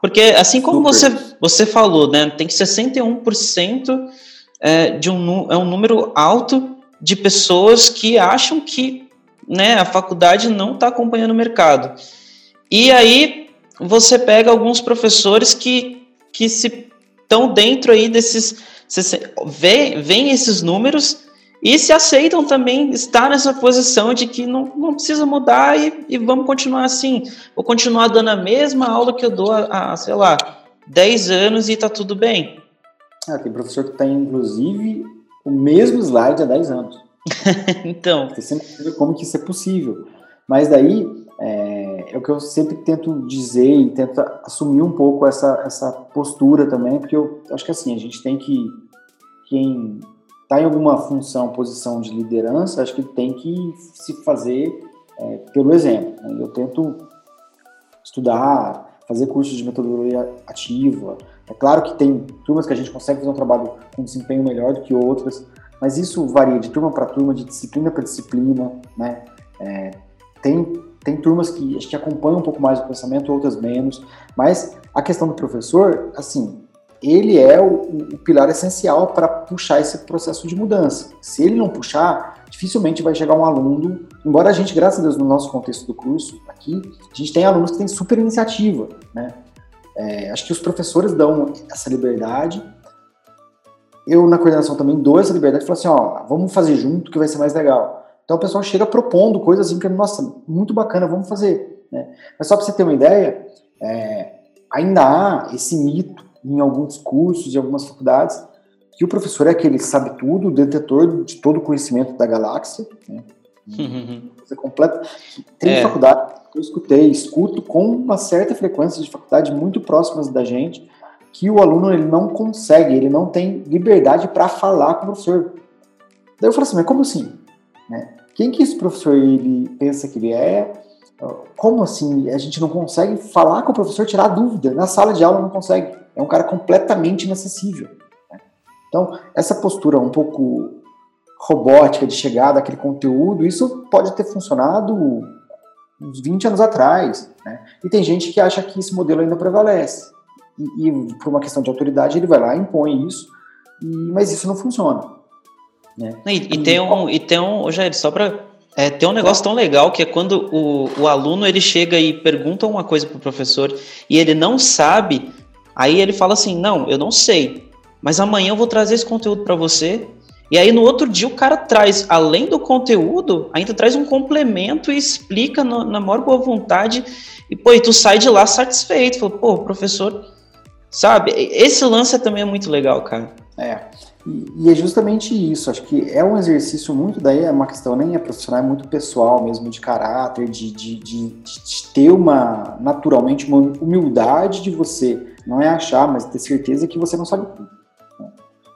Porque assim como você, você falou, né, tem 61% é, de um, é um número alto de pessoas que acham que né, a faculdade não está acompanhando o mercado. E aí você pega alguns professores que, que se estão dentro aí desses. Vêm esses números e se aceitam também estar nessa posição de que não, não precisa mudar e, e vamos continuar assim. Vou continuar dando a mesma aula que eu dou há, sei lá, 10 anos e está tudo bem. Ah, tem professor que tem, inclusive, o mesmo slide há 10 anos. então. Você sempre vê como que isso é possível. Mas daí, é, é, o que eu sempre tento dizer e tento assumir um pouco essa, essa postura também, porque eu acho que assim, a gente tem que, quem está em alguma função, posição de liderança, acho que tem que se fazer é, pelo exemplo. Né? Eu tento estudar, fazer cursos de metodologia ativa. É claro que tem turmas que a gente consegue fazer um trabalho com desempenho melhor do que outras, mas isso varia de turma para turma, de disciplina para disciplina, né? É, tem, tem turmas que acho que acompanham um pouco mais o pensamento, outras menos, mas a questão do professor, assim, ele é o, o pilar essencial para puxar esse processo de mudança. Se ele não puxar, dificilmente vai chegar um aluno, embora a gente, graças a Deus, no nosso contexto do curso aqui, a gente tem alunos que têm super iniciativa, né? É, acho que os professores dão essa liberdade. Eu, na coordenação, também dou essa liberdade e falo assim, ó, vamos fazer junto que vai ser mais legal. Então o pessoal chega propondo coisas assim que, nossa, muito bacana, vamos fazer. Né? Mas só para você ter uma ideia, é, ainda há esse mito em alguns cursos, em algumas faculdades, que o professor é aquele que sabe tudo, detetor de todo o conhecimento da galáxia. Né? Você completa. Tem é. faculdade que eu escutei, escuto com uma certa frequência de faculdade muito próximas da gente, que o aluno ele não consegue, ele não tem liberdade para falar com o professor. Daí eu falo assim, mas como assim? Né? Quem que esse professor ele pensa que ele é? como assim a gente não consegue falar com o professor, tirar dúvida? Na sala de aula não consegue. É um cara completamente inacessível. Né? Então, essa postura um pouco robótica de chegar daquele conteúdo, isso pode ter funcionado uns 20 anos atrás. Né? E tem gente que acha que esse modelo ainda prevalece. E, e por uma questão de autoridade, ele vai lá e impõe isso, e, mas isso não funciona. Né? E, e, tem um, e tem um, Jair, só para é, tem um negócio tão legal que é quando o, o aluno ele chega e pergunta uma coisa para o professor e ele não sabe, aí ele fala assim: Não, eu não sei, mas amanhã eu vou trazer esse conteúdo para você. E aí no outro dia o cara traz, além do conteúdo, ainda traz um complemento e explica no, na maior boa vontade. E pô, e tu sai de lá satisfeito. Fala, pô, professor, sabe? Esse lance também é muito legal, cara. É. E, e, é justamente isso, acho que é um exercício muito, daí é uma questão nem é profissional, é muito pessoal mesmo, de caráter, de, de, de, de ter uma, naturalmente, uma humildade de você, não é achar, mas ter certeza que você não sabe tudo. Né?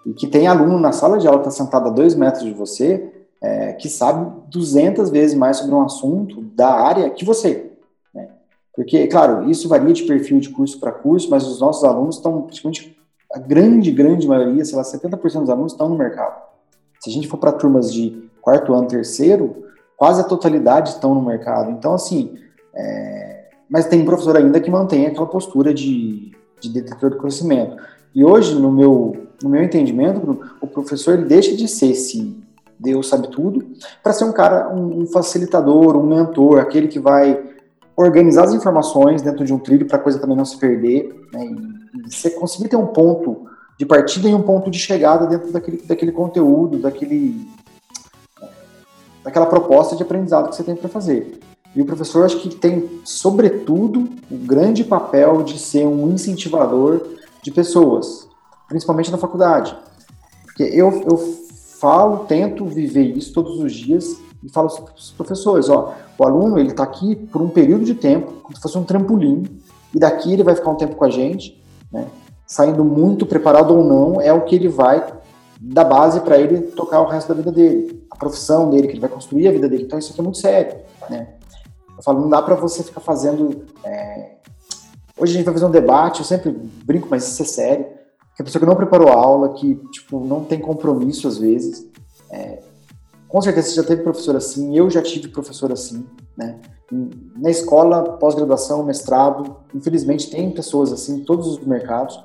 E que tem aluno na sala de aula está sentado a dois metros de você, é, que sabe 200 vezes mais sobre um assunto da área que você. Né? Porque, claro, isso varia de perfil de curso para curso, mas os nossos alunos estão praticamente a grande, grande maioria, sei lá, 70% dos alunos estão no mercado. Se a gente for para turmas de quarto ano, terceiro, quase a totalidade estão no mercado. Então, assim, é... mas tem professor ainda que mantém aquela postura de, de detetor do conhecimento. E hoje, no meu, no meu entendimento, o professor ele deixa de ser esse Deus sabe tudo, para ser um cara, um, um facilitador, um mentor, aquele que vai organizar as informações dentro de um trilho para a coisa também não se perder, né, e você conseguir ter um ponto de partida e um ponto de chegada dentro daquele, daquele conteúdo, daquele, daquela proposta de aprendizado que você tem para fazer. E o professor acho que tem, sobretudo, o grande papel de ser um incentivador de pessoas, principalmente na faculdade. Porque eu, eu falo, tento viver isso todos os dias e falo para os professores, ó, o aluno ele está aqui por um período de tempo, como se fosse um trampolim, e daqui ele vai ficar um tempo com a gente, né? Saindo muito preparado ou não, é o que ele vai dar base para ele tocar o resto da vida dele, a profissão dele, que ele vai construir a vida dele. Então isso aqui é muito sério, né? Eu falo, não dá para você ficar fazendo. É... Hoje a gente vai fazer um debate, eu sempre brinco, mas isso é sério. Que a pessoa que não preparou a aula, que tipo não tem compromisso às vezes, é, com certeza você já teve professor assim, eu já tive professor assim, né? Na escola, pós-graduação, mestrado, infelizmente tem pessoas assim em todos os mercados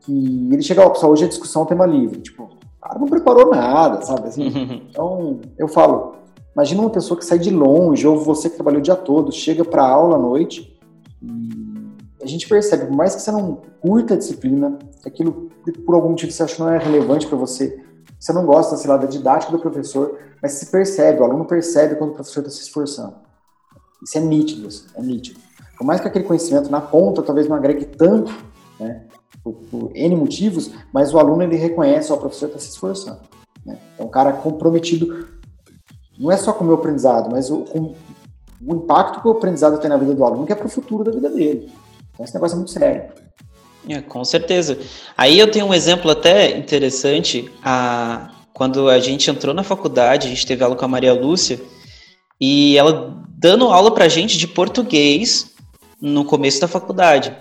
que ele chega, ó, pessoal, hoje a discussão é tema livre, tipo, o cara não preparou nada, sabe? Assim, então, eu falo, imagina uma pessoa que sai de longe, ou você que trabalhou o dia todo, chega para aula à noite e a gente percebe, por mais que você não curta a disciplina, aquilo por algum motivo você acha que não é relevante para você, você não gosta, sei lá, da didática do professor, mas se percebe, o aluno percebe quando o professor está se esforçando. Isso é nítido, assim, é nítido. Por mais que aquele conhecimento na ponta talvez não agregue tanto, né, por, por N motivos, mas o aluno ele reconhece, ó, o professor está se esforçando. Né? É um cara comprometido, não é só com o meu aprendizado, mas o, com o impacto que o aprendizado tem na vida do aluno, que é para o futuro da vida dele. Então esse negócio é muito sério. É, com certeza. Aí eu tenho um exemplo até interessante. A, quando a gente entrou na faculdade, a gente teve aula com a Maria Lúcia, e ela dando aula pra gente de português no começo da faculdade.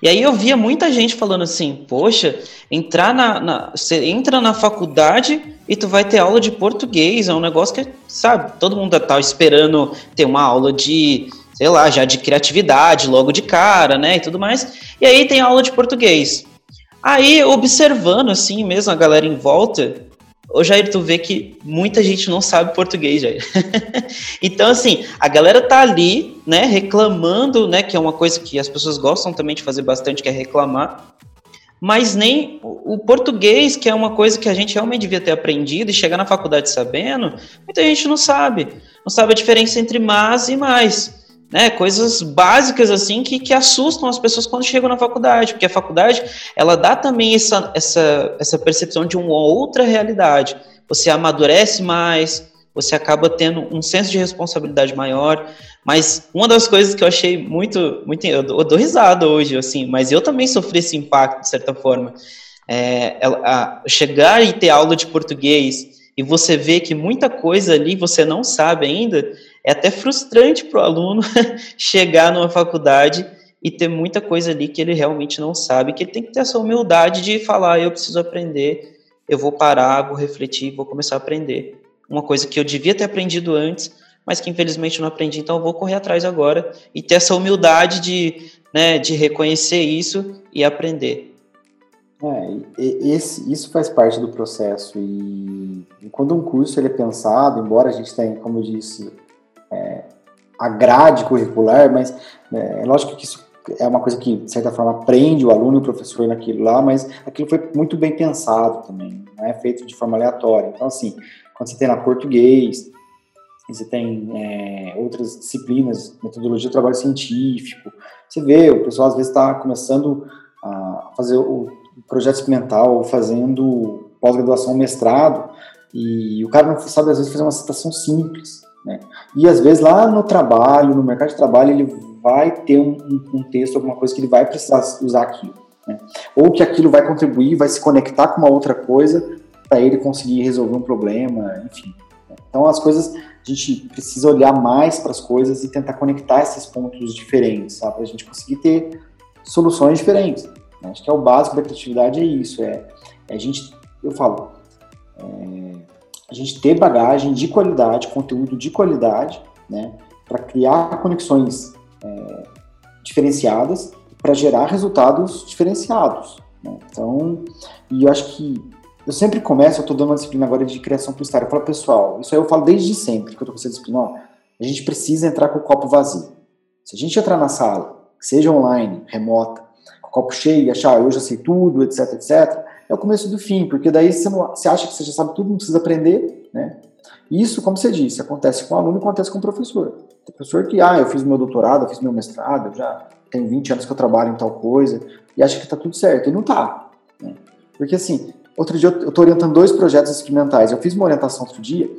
E aí eu via muita gente falando assim, poxa, entrar na, na, você entra na faculdade e tu vai ter aula de português, é um negócio que, sabe, todo mundo tá esperando ter uma aula de sei lá, já de criatividade logo de cara, né, e tudo mais. E aí tem aula de português. Aí, observando assim mesmo a galera em volta, ô Jair, tu vê que muita gente não sabe português, Jair. então, assim, a galera tá ali, né, reclamando, né, que é uma coisa que as pessoas gostam também de fazer bastante, que é reclamar. Mas nem o português, que é uma coisa que a gente realmente devia ter aprendido e chegar na faculdade sabendo, muita gente não sabe. Não sabe a diferença entre mas e mais né, coisas básicas assim que, que assustam as pessoas quando chegam na faculdade, porque a faculdade ela dá também essa, essa, essa percepção de uma outra realidade. Você amadurece mais, você acaba tendo um senso de responsabilidade maior. Mas uma das coisas que eu achei muito, muito eu dou risada hoje, assim, mas eu também sofri esse impacto de certa forma. É, a, chegar e ter aula de português e você vê que muita coisa ali você não sabe ainda, é até frustrante para o aluno chegar numa faculdade e ter muita coisa ali que ele realmente não sabe, que ele tem que ter essa humildade de falar, eu preciso aprender, eu vou parar, vou refletir, vou começar a aprender. Uma coisa que eu devia ter aprendido antes, mas que infelizmente não aprendi, então eu vou correr atrás agora e ter essa humildade de, né, de reconhecer isso e aprender. É, esse, isso faz parte do processo e, quando um curso ele é pensado, embora a gente tenha, como eu disse, a grade curricular, mas é, é lógico que isso é uma coisa que, de certa forma, prende o aluno e o professor naquilo lá, mas aquilo foi muito bem pensado também, não é feito de forma aleatória. Então, assim, quando você tem lá português, você tem é, outras disciplinas, metodologia do trabalho científico, você vê, o pessoal às vezes está começando a fazer o projeto experimental, fazendo pós-graduação, mestrado, e o cara não sabe às vezes fazer uma citação simples, né? E às vezes lá no trabalho, no mercado de trabalho, ele vai ter um, um, texto, alguma coisa que ele vai precisar usar aquilo. Né? Ou que aquilo vai contribuir, vai se conectar com uma outra coisa para ele conseguir resolver um problema, enfim. Né? Então as coisas, a gente precisa olhar mais para as coisas e tentar conectar esses pontos diferentes? Para a gente conseguir ter soluções diferentes. Né? Acho que é o básico da criatividade é isso, é, é a gente, eu falo, é, a gente ter bagagem de qualidade, conteúdo de qualidade, né? Para criar conexões é, diferenciadas para gerar resultados diferenciados. Né? Então, e eu acho que eu sempre começo, eu estou dando uma disciplina agora de criação publicitária. Eu falo, pessoal, isso aí eu falo desde sempre que eu estou com essa disciplina. Ó, a gente precisa entrar com o copo vazio. Se a gente entrar na sala, seja online, remota, com o copo cheio achar, eu já sei tudo, etc, etc, é o começo do fim, porque daí você, não, você acha que você já sabe tudo, não precisa aprender, né? Isso, como você disse, acontece com o aluno e acontece com o professor. Tem professor que, ah, eu fiz meu doutorado, eu fiz meu mestrado, eu já tenho 20 anos que eu trabalho em tal coisa, e acha que está tudo certo. E não está. Né? Porque assim, outro dia eu estou orientando dois projetos experimentais. Eu fiz uma orientação outro dia,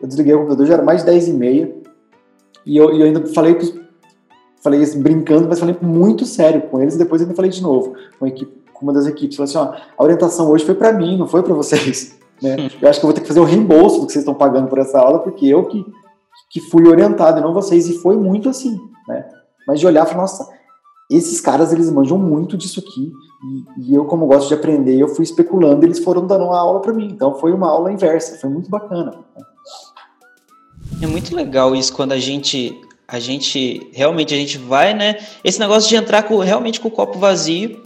eu desliguei o computador, já era mais de 10 e meia, e eu, eu ainda falei, falei assim, brincando, mas falei muito sério com eles, e depois ainda falei de novo com, equipe, com uma das equipes. Falei assim, ó, a orientação hoje foi para mim, não foi para vocês. Né? Eu acho que eu vou ter que fazer o reembolso do que vocês estão pagando por essa aula, porque eu que, que fui orientado e não vocês, e foi muito assim, né? Mas de olhar e falar, nossa, esses caras, eles manjam muito disso aqui, e, e, eu, como gosto de aprender, eu fui especulando, eles foram dando uma aula para mim, então foi uma aula inversa, foi muito bacana. Né? É muito legal isso, quando a gente, a gente, realmente, a gente vai, né, esse negócio de entrar com, realmente com o copo vazio,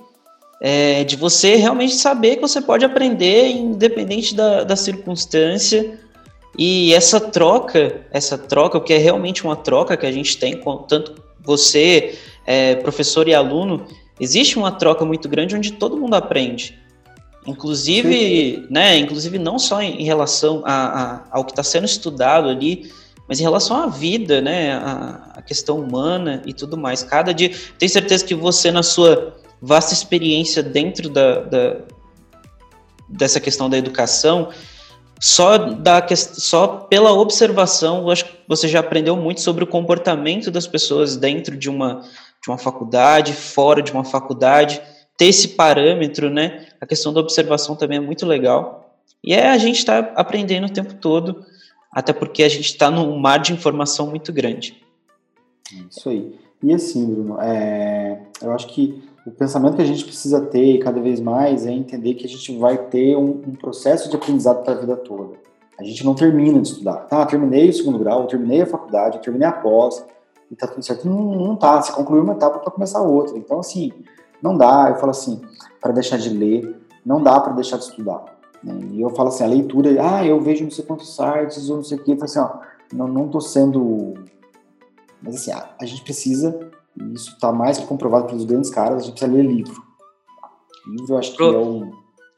é, de você realmente saber que você pode aprender independente da, da circunstância. E essa troca, essa troca, que é realmente uma troca que a gente tem, com, tanto você, é, professor e aluno, existe uma troca muito grande onde todo mundo aprende. Inclusive, né, inclusive não só em relação a, a ao que está sendo estudado ali, mas em relação à vida, né, a, a, questão humana e tudo mais. Cada dia, tenho certeza que você na sua vasta experiência dentro da, da dessa questão da educação, só, da, só pela observação, eu acho que você já aprendeu muito sobre o comportamento das pessoas dentro de uma, de uma faculdade, fora de uma faculdade, ter esse parâmetro, né? A questão da observação também é muito legal. E é a gente está aprendendo o tempo todo, até porque a gente está num mar de informação muito grande. Isso aí. E assim, Bruno, é, eu acho que o pensamento que a gente precisa ter cada vez mais é entender que a gente vai ter um, um processo de aprendizado para a vida toda. A gente não termina de estudar. Tá, terminei o segundo grau, terminei a faculdade, terminei a pós, e tá tudo certo. Não, não tá, você concluiu uma etapa para começar outra. Então, assim, não dá, eu falo assim, para deixar de ler, não dá para deixar de estudar. Né? E eu falo assim, a leitura, ah, eu vejo não sei quantos sites, ou não sei o quê, eu falo assim, ó, não, não tô sendo... Mas assim, a, a gente precisa e isso está mais que comprovado pelos grandes caras, a gente precisa ler livro. Livro eu acho que é um,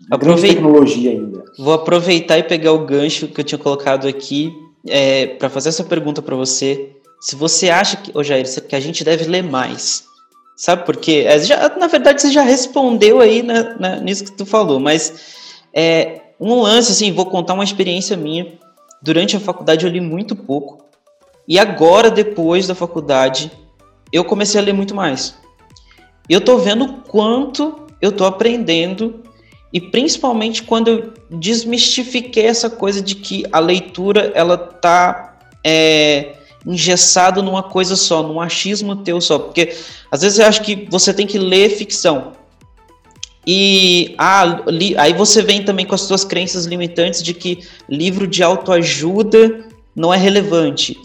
uma grande tecnologia ainda. Vou aproveitar e pegar o gancho que eu tinha colocado aqui é, para fazer essa pergunta para você. Se você acha que, ô Jair, que a gente deve ler mais, sabe por quê? É, já, na verdade, você já respondeu aí na, na, nisso que tu falou, mas é, um lance, assim, vou contar uma experiência minha. Durante a faculdade eu li muito pouco. E agora, depois da faculdade, eu comecei a ler muito mais. Eu tô vendo quanto eu tô aprendendo e principalmente quando eu desmistifiquei essa coisa de que a leitura ela tá é, engessado numa coisa só, num achismo teu só. Porque às vezes eu acho que você tem que ler ficção. E ah, li, aí você vem também com as suas crenças limitantes de que livro de autoajuda não é relevante.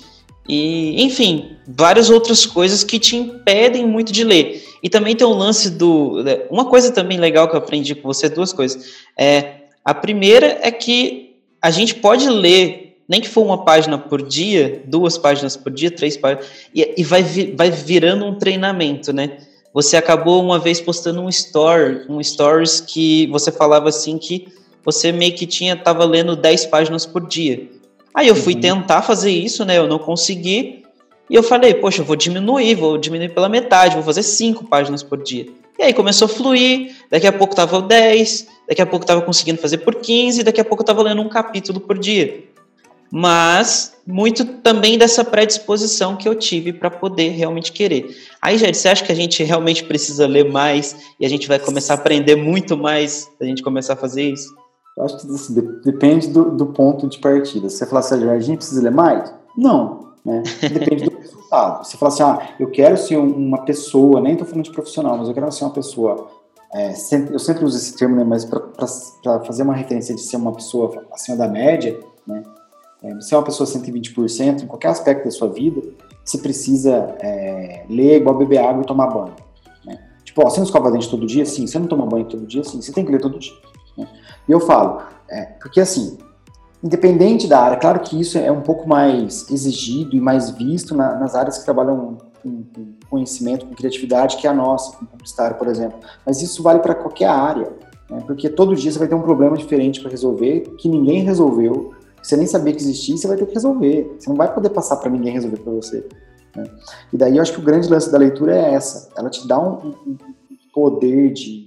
E, enfim, várias outras coisas que te impedem muito de ler. E também tem um lance do. Uma coisa também legal que eu aprendi com você, duas coisas. É, a primeira é que a gente pode ler, nem que for uma página por dia, duas páginas por dia, três páginas, e, e vai, vai virando um treinamento, né? Você acabou uma vez postando um story, um stories que você falava assim que você meio que tinha, tava lendo 10 páginas por dia. Aí eu fui uhum. tentar fazer isso, né? Eu não consegui. E eu falei, poxa, eu vou diminuir, vou diminuir pela metade, vou fazer cinco páginas por dia. E aí começou a fluir, daqui a pouco tava 10, daqui a pouco tava conseguindo fazer por 15, daqui a pouco eu tava lendo um capítulo por dia. Mas muito também dessa predisposição que eu tive para poder realmente querer. Aí, Jair, você acha que a gente realmente precisa ler mais e a gente vai começar a aprender muito mais a gente começar a fazer isso? Eu acho que assim, depende do, do, ponto de partida. Se você falar assim, a gente precisa ler mais? Não. Né? Depende do resultado. Você fala assim, ah, eu quero ser uma pessoa, nem estou falando de profissional, mas eu quero ser uma pessoa. É, sempre, eu sempre uso esse termo, né, mas para fazer uma referência de ser uma pessoa acima da média, né, é, você é uma pessoa 120% em qualquer aspecto da sua vida, você precisa é, ler igual beber água e tomar banho. Né? Tipo, ó, você não escova dente todo dia? Sim. Você não toma banho todo dia? Sim. Você tem que ler todo dia. E eu falo, é, porque assim, independente da área, claro que isso é um pouco mais exigido e mais visto na, nas áreas que trabalham com, com, conhecimento, com criatividade, que é a nossa, com publicitário, por exemplo. Mas isso vale para qualquer área, né? porque todo dia você vai ter um problema diferente para resolver, que ninguém resolveu, que você nem sabia que existia, você vai ter que resolver. Você não vai poder passar para ninguém resolver para você. Né? E daí eu acho que o grande lance da leitura é essa, ela te dá um, um poder de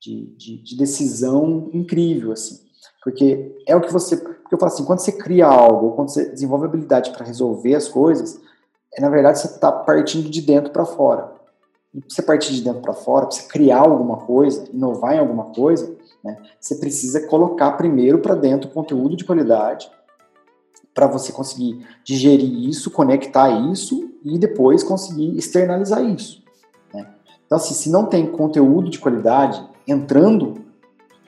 de, de, de, decisão incrível, assim. Porque é o que você. Porque eu falo assim, quando você cria algo, quando você desenvolve habilidade para resolver as coisas, é, na verdade você está partindo de dentro para fora. E para você partir de dentro para fora, para você criar alguma coisa, inovar em alguma coisa, né, você precisa colocar primeiro para dentro conteúdo de qualidade, para você conseguir digerir isso, conectar isso e depois conseguir externalizar isso. Né? Então, assim, se não tem conteúdo de qualidade, entrando,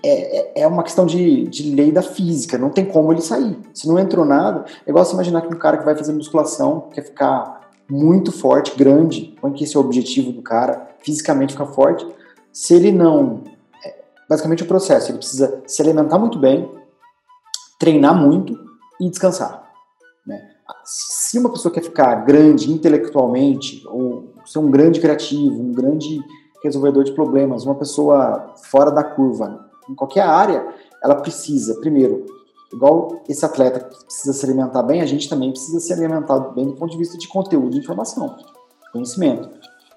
é, é, é uma questão de, de lei da física, não tem como ele sair. Se não entrou nada, é igual você imaginar que um cara que vai fazer musculação, quer ficar muito forte, grande, põe que esse é o objetivo do cara, fisicamente ficar forte, se ele não. É, basicamente o processo, ele precisa se alimentar muito bem, treinar muito e descansar. Né? Se uma pessoa quer ficar grande intelectualmente, ou ser um grande criativo, um grande resolvedor de problemas, uma pessoa fora da curva, em qualquer área, ela precisa, primeiro, igual esse atleta que precisa se alimentar bem, a gente também precisa se alimentar bem do ponto de vista de conteúdo informação, conhecimento.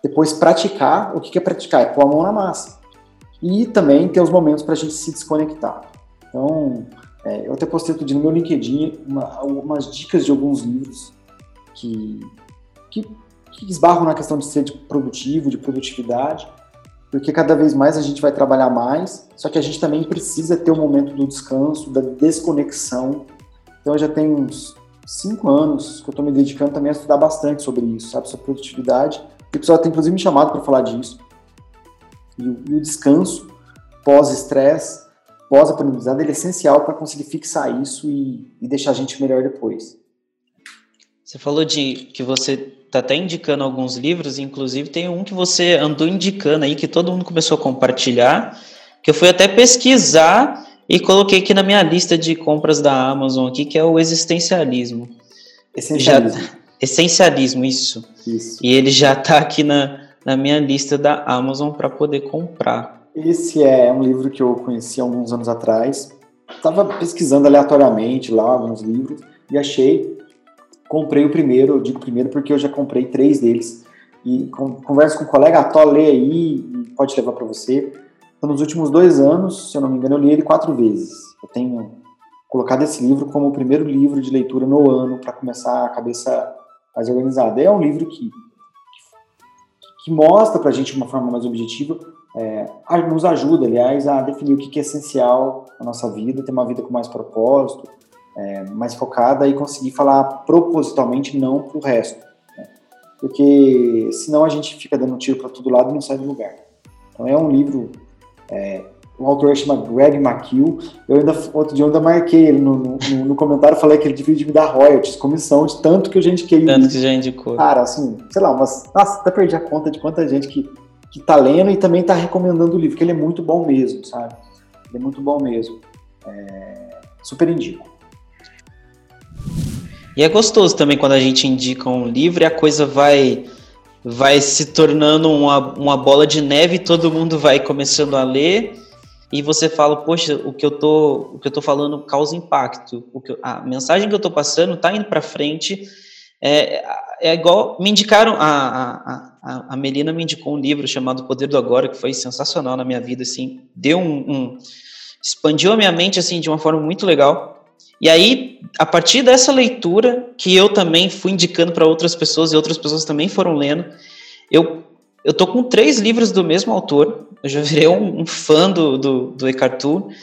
Depois, praticar, o que é praticar? É pôr a mão na massa. E também ter os momentos para a gente se desconectar. Então, é, eu até postei outro dia no meu LinkedIn uma, umas dicas de alguns livros que, que que esbarram na questão de ser produtivo, de produtividade, porque cada vez mais a gente vai trabalhar mais, só que a gente também precisa ter o um momento do descanso, da desconexão. Então eu já tenho uns cinco anos que eu estou me dedicando também a estudar bastante sobre isso, sabe, sobre produtividade. E o pessoal tem inclusive me chamado para falar disso. E o, e o descanso pós-estresse, pós-aprendizado, ele é essencial para conseguir fixar isso e, e deixar a gente melhor depois. Você falou de que você tá até indicando alguns livros, inclusive tem um que você andou indicando aí, que todo mundo começou a compartilhar, que eu fui até pesquisar e coloquei aqui na minha lista de compras da Amazon aqui, que é o existencialismo. Essencialismo. Já, essencialismo, isso. isso. E ele já está aqui na, na minha lista da Amazon para poder comprar. Esse é um livro que eu conheci alguns anos atrás. Estava pesquisando aleatoriamente lá alguns livros e achei comprei o primeiro, eu digo primeiro porque eu já comprei três deles. E converso com um colega, ah, lê aí, pode levar para você. Então, nos últimos dois anos, se eu não me engano, eu li ele quatro vezes. Eu tenho colocado esse livro como o primeiro livro de leitura no ano, para começar a cabeça mais organizada. É um livro que, que mostra para a gente de uma forma mais objetiva, é, nos ajuda, aliás, a definir o que é essencial na nossa vida, ter uma vida com mais propósito, é, mais focada e conseguir falar propositalmente não para o resto. Né? Porque senão a gente fica dando tiro para todo lado e não sai do lugar. Então é um livro. É, o autor chama Greg McHugh. Eu ainda, outro dia eu ainda marquei ele no, no, no comentário, falei que ele devia me dar royalties, comissão de tanto que eu já indiquei. Tanto que já indicou. Cara, assim, sei lá, mas, nossa, até perdi a conta de quanta gente que, que tá lendo e também tá recomendando o livro, que ele é muito bom mesmo, sabe? Ele é muito bom mesmo. É, super indico. E é gostoso também quando a gente indica um livro e a coisa vai vai se tornando uma, uma bola de neve, todo mundo vai começando a ler e você fala, poxa, o que eu tô, o que eu tô falando causa impacto, o que eu, a mensagem que eu tô passando tá indo para frente. É, é igual me indicaram a, a, a, Melina me indicou um livro chamado Poder do Agora que foi sensacional na minha vida assim, deu um, um expandiu a minha mente assim de uma forma muito legal. E aí, a partir dessa leitura, que eu também fui indicando para outras pessoas e outras pessoas também foram lendo, eu, eu tô com três livros do mesmo autor, eu já virei um, um fã do, do, do Eckhart Tolle,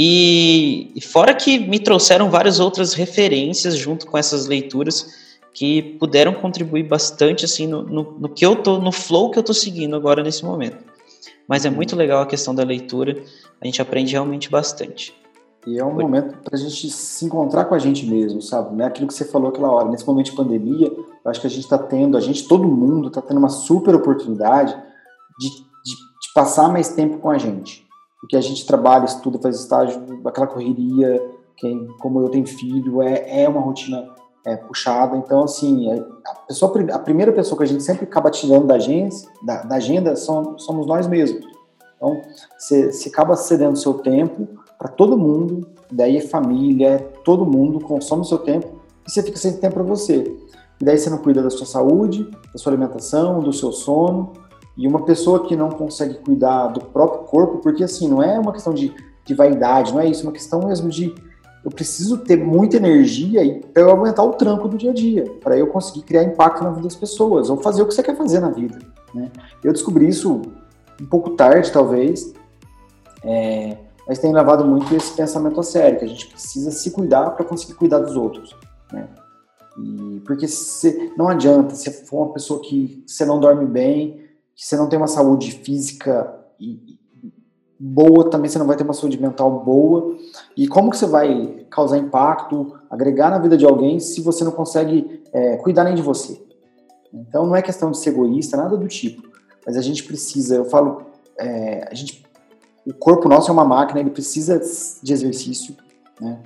e, fora que me trouxeram várias outras referências junto com essas leituras que puderam contribuir bastante assim no, no, no, que eu tô no flow que eu tô seguindo agora nesse momento. Mas é muito legal a questão da leitura, a gente aprende realmente bastante. E é um momento para a gente se encontrar com a gente mesmo, sabe? Não é aquilo que você falou aquela hora. Nesse momento de pandemia, eu acho que a gente está tendo, a gente, todo mundo está tendo uma super oportunidade de, de, de, passar mais tempo com a gente. Porque a gente trabalha, estuda, faz estágio, aquela correria, quem, como eu tenho filho, é, é uma rotina é, puxada. Então, assim, é, a, pessoa, a primeira pessoa que a gente sempre acaba tirando da, agência, da, da agenda são, somos nós mesmos. Então, você acaba cedendo seu tempo para todo mundo, daí é família, todo mundo consome o seu tempo e você fica sem tempo para você. E daí você não cuida da sua saúde, da sua alimentação, do seu sono. E uma pessoa que não consegue cuidar do próprio corpo, porque assim, não é uma questão de, de vaidade, não é isso, é uma questão mesmo de eu preciso ter muita energia para eu aguentar o tranco do dia a dia, para eu conseguir criar impacto na vida das pessoas, ou fazer o que você quer fazer na vida. Né? Eu descobri isso um pouco tarde, talvez, é, mas tem levado muito esse pensamento a sério, que a gente precisa se cuidar para conseguir cuidar dos outros, né? E, porque se, não adianta, se for uma pessoa que você não dorme bem, que você não tem uma saúde física e, boa, também você não vai ter uma saúde mental boa. E como que você vai causar impacto, agregar na vida de alguém se você não consegue é, cuidar nem de você? Então não é questão de ser egoísta, nada do tipo. Mas a gente precisa, eu falo, é, a gente o corpo nosso é uma máquina, ele precisa de exercício, né?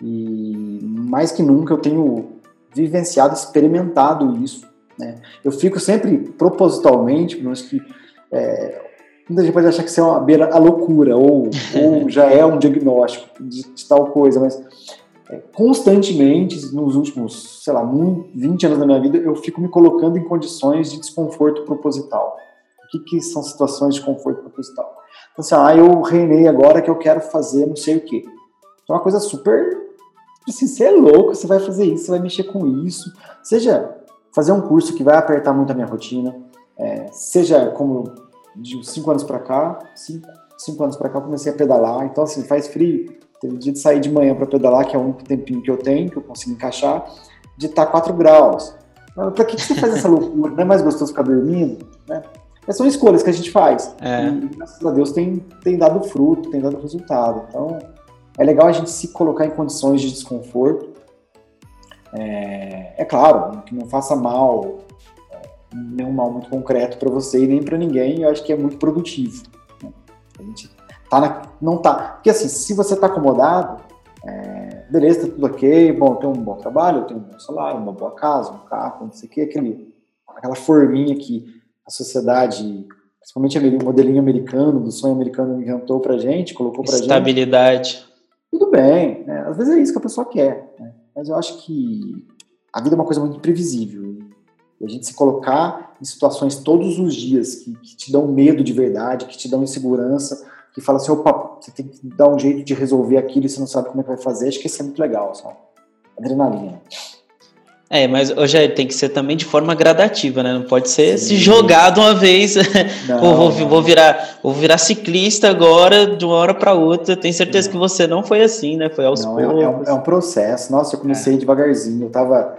E mais que nunca eu tenho vivenciado, experimentado isso, né? Eu fico sempre propositalmente, mas que é, muita gente pode achar que isso é uma beira a loucura ou, ou já é um diagnóstico de, de tal coisa, mas é, constantemente nos últimos, sei lá, 20 anos da minha vida, eu fico me colocando em condições de desconforto proposital. O que, que são situações de conforto proposital? Assim, ah, eu reinei agora que eu quero fazer não sei o quê. Então, é uma coisa super. Assim, você é louco, você vai fazer isso, você vai mexer com isso. Seja fazer um curso que vai apertar muito a minha rotina, é, seja como de uns 5 anos para cá, 5 anos para cá eu comecei a pedalar, então assim, faz frio. Teve dia de sair de manhã para pedalar, que é o único tempinho que eu tenho, que eu consigo encaixar, de estar tá 4 graus. Para que, que você faz essa loucura? Não é mais gostoso ficar dormindo? Né? Mas são escolhas que a gente faz. É. E, graças a Deus, tem, tem dado fruto, tem dado resultado. Então, é legal a gente se colocar em condições de desconforto. É, é claro, que não faça mal, é, nenhum mal muito concreto para você e nem para ninguém, eu acho que é muito produtivo. Né? A gente tá na, não tá. Porque assim, se você está acomodado, é, beleza, tá tudo ok, bom, eu tenho um bom trabalho, eu tenho um bom salário, uma boa casa, um carro, não sei o que, aquele, aquela forminha que a sociedade, principalmente o modelinho americano, do sonho americano inventou pra gente, colocou pra Estabilidade. gente. Estabilidade. Tudo bem, né? às vezes é isso que a pessoa quer, né? mas eu acho que a vida é uma coisa muito imprevisível. E a gente se colocar em situações todos os dias que, que te dão medo de verdade, que te dão insegurança, que fala assim, opa, você tem que dar um jeito de resolver aquilo e você não sabe como é que vai fazer, acho que isso é muito legal. Adrenalina. É, mas hoje tem que ser também de forma gradativa, né? Não pode ser Sim. se jogar de uma vez. Não, Pô, vou, vou, virar, vou virar ciclista agora de uma hora para outra. Tenho certeza não. que você não foi assim, né? Foi aos não, poucos. É, um, é um processo. Nossa, eu comecei é. devagarzinho. Eu tava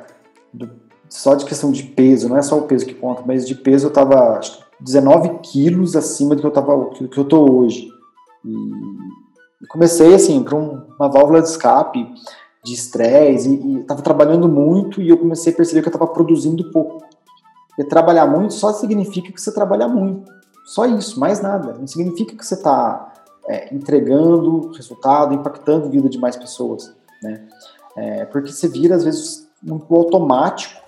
do, só de questão de peso, não é só o peso que conta, mas de peso eu tava acho, 19 quilos acima do que eu tava, do que eu tô hoje. E comecei assim para um, uma válvula de escape de estresse e estava trabalhando muito e eu comecei a perceber que eu estava produzindo pouco. E trabalhar muito só significa que você trabalha muito. Só isso, mais nada. Não significa que você está é, entregando resultado, impactando a vida de mais pessoas. Né? É, porque você vira, às vezes, muito automático.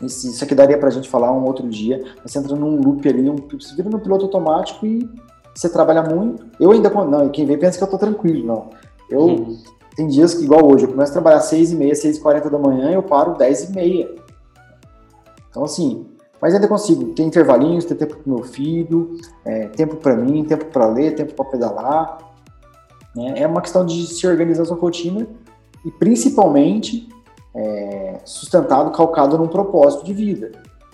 Isso, isso aqui daria para a gente falar um outro dia. Você entra num loop ali, um, você vira no piloto automático e você trabalha muito. Eu ainda. Não, quem vem pensa que eu estou tranquilo, não. Eu. Hum tem dias que, igual hoje, eu começo a trabalhar às 6 e meia, 6 e 40 da manhã, eu paro 10 e meia. Então, assim, mas ainda consigo ter intervalinhos, ter tempo para meu filho, é, tempo para mim, tempo para ler, tempo para pedalar. Né? É uma questão de se organizar sua rotina e, principalmente, é, sustentado, calcado num propósito de vida.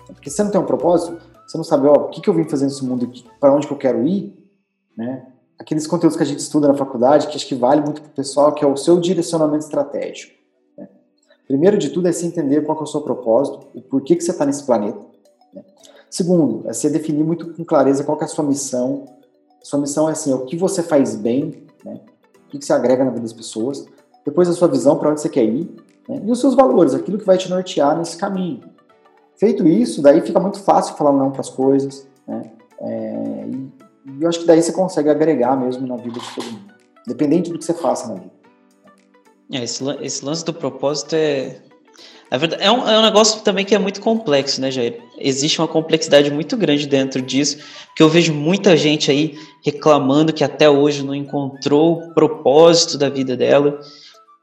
Porque se você não tem um propósito, você não sabe, ó, o que, que eu vim fazer nesse mundo para onde que eu quero ir, né? Aqueles conteúdos que a gente estuda na faculdade, que acho que vale muito para o pessoal, que é o seu direcionamento estratégico. Né? Primeiro de tudo é se entender qual é o seu propósito, o porquê que você está nesse planeta. Né? Segundo, é você definir muito com clareza qual é a sua missão. Sua missão é assim, é o que você faz bem, né? o que, que você agrega na vida das pessoas. Depois a sua visão, para onde você quer ir. Né? E os seus valores, aquilo que vai te nortear nesse caminho. Feito isso, daí fica muito fácil falar não para as coisas, né? É, e e eu acho que daí você consegue agregar mesmo na vida de todo mundo, independente do que você faça na vida. É, esse, esse lance do propósito é. Na verdade, é um, é um negócio também que é muito complexo, né, Jair? Existe uma complexidade muito grande dentro disso, que eu vejo muita gente aí reclamando que até hoje não encontrou o propósito da vida dela.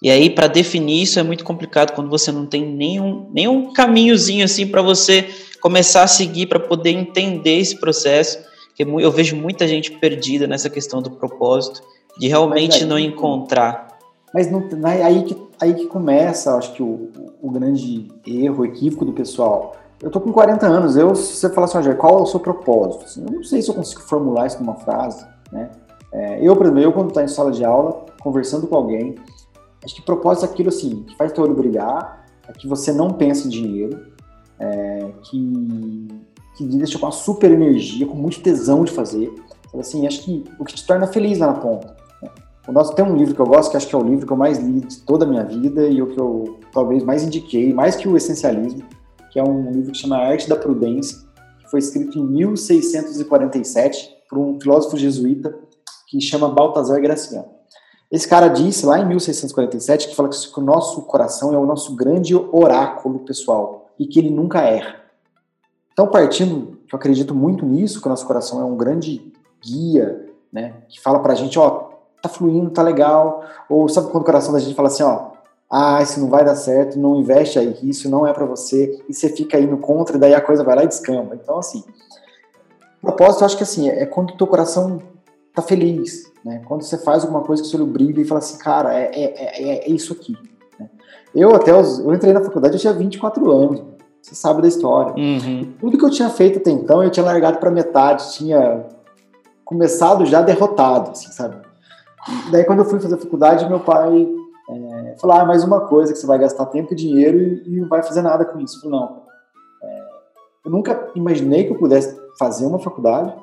E aí, para definir isso é muito complicado quando você não tem nenhum, nenhum caminhozinho assim para você começar a seguir para poder entender esse processo. Porque eu vejo muita gente perdida nessa questão do propósito, de realmente aí, não encontrar. Mas não, aí, que, aí que começa, acho que o, o grande erro, equívoco do pessoal. Eu tô com 40 anos, eu, se você falar assim, qual é o seu propósito? Assim, eu não sei se eu consigo formular isso numa frase, né? É, eu, por exemplo, eu quando estou em sala de aula, conversando com alguém, acho que propósito é aquilo assim, que faz teu olho brilhar, é que você não pensa em dinheiro, é, que que deixa com uma super energia, com muito tesão de fazer. Assim, acho que o que te torna feliz lá na ponta. Né? O nosso tem um livro que eu gosto, que acho que é o livro que eu mais li de toda a minha vida e o que eu talvez mais indiquei, mais que o essencialismo, que é um livro que chama Arte da Prudência, que foi escrito em 1647 por um filósofo jesuíta que chama Baltazar Graciano. Esse cara disse lá em 1647 que fala que o nosso coração é o nosso grande oráculo pessoal e que ele nunca erra. Então, partindo, eu acredito muito nisso, que o nosso coração é um grande guia, né, que fala pra gente, ó, tá fluindo, tá legal, ou sabe quando o coração da gente fala assim, ó, ah, isso não vai dar certo, não investe aí, isso não é para você, e você fica indo contra, e daí a coisa vai lá e descamba. Então, assim, propósito, eu acho que assim, é quando o teu coração tá feliz, né, quando você faz alguma coisa que o seu olho brilha e fala assim, cara, é, é, é, é isso aqui. Né? Eu até, eu entrei na faculdade, eu tinha 24 anos, você sabe da história. Uhum. Tudo que eu tinha feito até então, eu tinha largado para metade, tinha começado já derrotado, assim, sabe? E daí, quando eu fui fazer faculdade, meu pai é, falou: ah, mais uma coisa que você vai gastar tempo e dinheiro e, e não vai fazer nada com isso. Eu falei, não. É, eu nunca imaginei que eu pudesse fazer uma faculdade.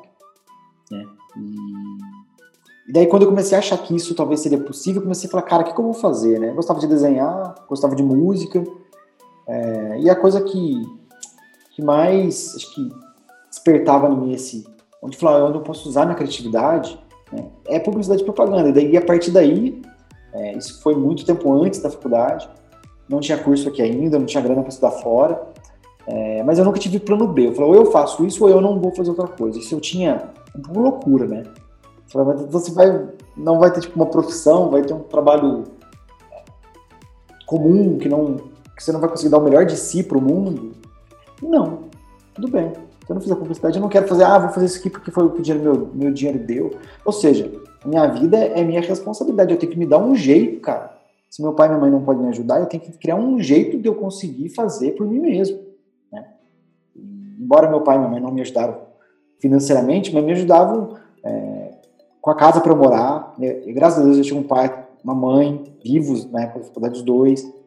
E, e daí, quando eu comecei a achar que isso talvez seria possível, eu comecei a falar: cara, o que, que eu vou fazer? Né? Eu gostava de desenhar, gostava de música. É, e a coisa que, que mais acho que despertava em mim esse, onde falava, onde eu posso usar minha criatividade, né, é publicidade e propaganda. E daí, a partir daí, é, isso foi muito tempo antes da faculdade, não tinha curso aqui ainda, não tinha grana para estudar fora, é, mas eu nunca tive plano B. Eu falei, ou eu faço isso ou eu não vou fazer outra coisa. Isso eu tinha um pouco loucura, né? Eu falei, você vai, não vai ter tipo uma profissão, vai ter um trabalho comum que não que você não vai conseguir dar o melhor de si para o mundo? Não, tudo bem. Se eu não fizer publicidade, eu não quero fazer, ah, vou fazer isso aqui porque foi o que o meu, meu dinheiro deu. Ou seja, minha vida é minha responsabilidade, eu tenho que me dar um jeito, cara, Se meu pai e minha mãe não podem me ajudar, eu tenho que criar um jeito de eu conseguir fazer por mim mesmo. Né? Embora meu pai e minha mãe não me ajudaram financeiramente, mas me ajudavam é, com a casa para eu morar. E, graças a Deus eu tinha um pai, uma mãe vivos da faculdade dos dois,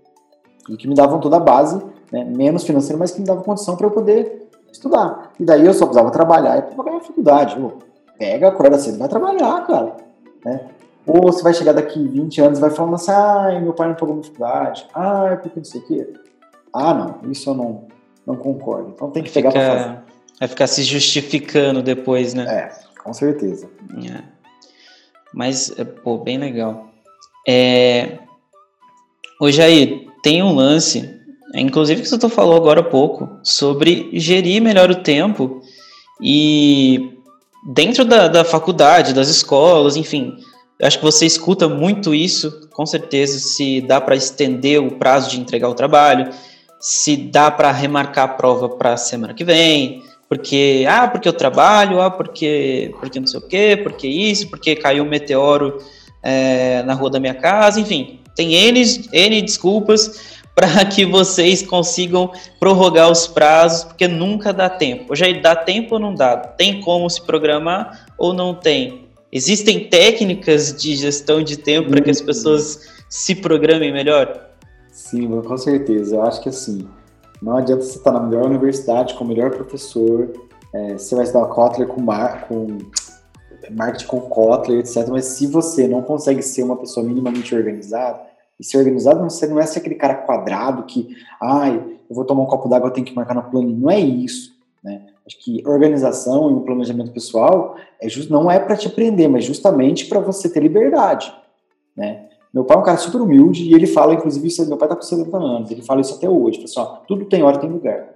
e que me davam toda a base, né, menos financeira, mas que me davam condição para eu poder estudar. E daí eu só precisava trabalhar e pagar a faculdade. Pô, pega, acorda cedo, vai trabalhar, cara. Né? Ou você vai chegar daqui 20 anos e vai falando assim, ai, meu pai não pagou minha faculdade, ai, porque não sei o quê. Ah, não, isso eu não, não concordo. Então tem que pegar Fica, pra fazer. Vai ficar se justificando depois, né? É, com certeza. É. Mas, é, pô, bem legal. É... Ô, Jair, tem um lance, é, inclusive que você falou agora há pouco, sobre gerir melhor o tempo e dentro da, da faculdade, das escolas, enfim, acho que você escuta muito isso, com certeza, se dá para estender o prazo de entregar o trabalho, se dá para remarcar a prova para a semana que vem, porque ah, porque eu trabalho, ah, porque porque não sei o quê, porque isso, porque caiu um meteoro é, na rua da minha casa, enfim, tem N, N desculpas para que vocês consigam prorrogar os prazos, porque nunca dá tempo. Já dá tempo ou não dá? Tem como se programar ou não tem? Existem técnicas de gestão de tempo para que as pessoas se programem melhor? Sim, com certeza. Eu acho que assim, não adianta você estar na melhor universidade, com o melhor professor, é, você vai estudar Kotler com, mar, com marketing com Kotler, etc. Mas se você não consegue ser uma pessoa minimamente organizada, e ser organizado você não é ser aquele cara quadrado que, ai, eu vou tomar um copo d'água, eu tenho que marcar no plano. Não é isso, né? Acho que organização e o planejamento pessoal é just, não é para te aprender, mas justamente para você ter liberdade, né? Meu pai é um cara super humilde e ele fala, inclusive, isso, meu pai está com 70 anos, ele fala isso até hoje, fala assim, tudo tem hora e tem lugar.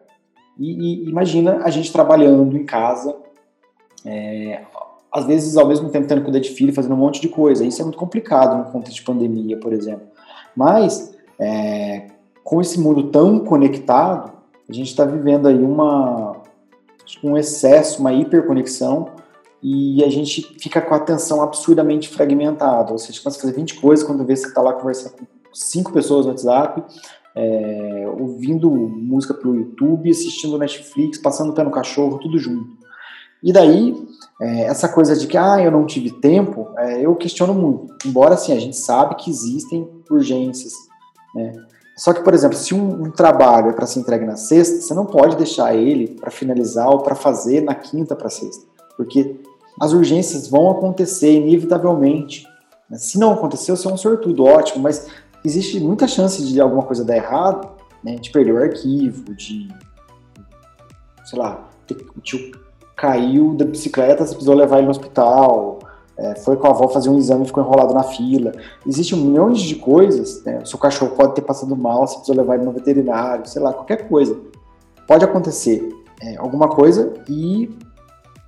E, e, imagina a gente trabalhando em casa, é, às vezes ao mesmo tempo tendo que cuidar de filho, fazendo um monte de coisa. Isso é muito complicado no contexto de pandemia, por exemplo. Mas é, com esse mundo tão conectado, a gente está vivendo aí uma um excesso, uma hiperconexão e a gente fica com a atenção absurdamente fragmentada. Ou seja, começa a fazer 20 coisas quando vê você está lá conversando com cinco pessoas no WhatsApp, é, ouvindo música pelo YouTube, assistindo Netflix, passando pé no cachorro, tudo junto. E daí, é, essa coisa de que, ah, eu não tive tempo, é, eu questiono muito. Embora, assim, a gente sabe que existem urgências, né? Só que, por exemplo, se um, um trabalho é para ser entregue na sexta, você não pode deixar ele para finalizar ou para fazer na quinta para sexta, porque as urgências vão acontecer inevitavelmente. Né? Se não acontecer, você é um sortudo, ótimo, mas existe muita chance de alguma coisa dar errado, né? de perder o arquivo, de, sei lá, o tio caiu da bicicleta, você precisou levar ele no hospital, é, foi com a avó fazer um exame e ficou enrolado na fila. Existem milhões de coisas, né? O seu cachorro pode ter passado mal, você precisa levar ele no veterinário, sei lá, qualquer coisa. Pode acontecer é, alguma coisa e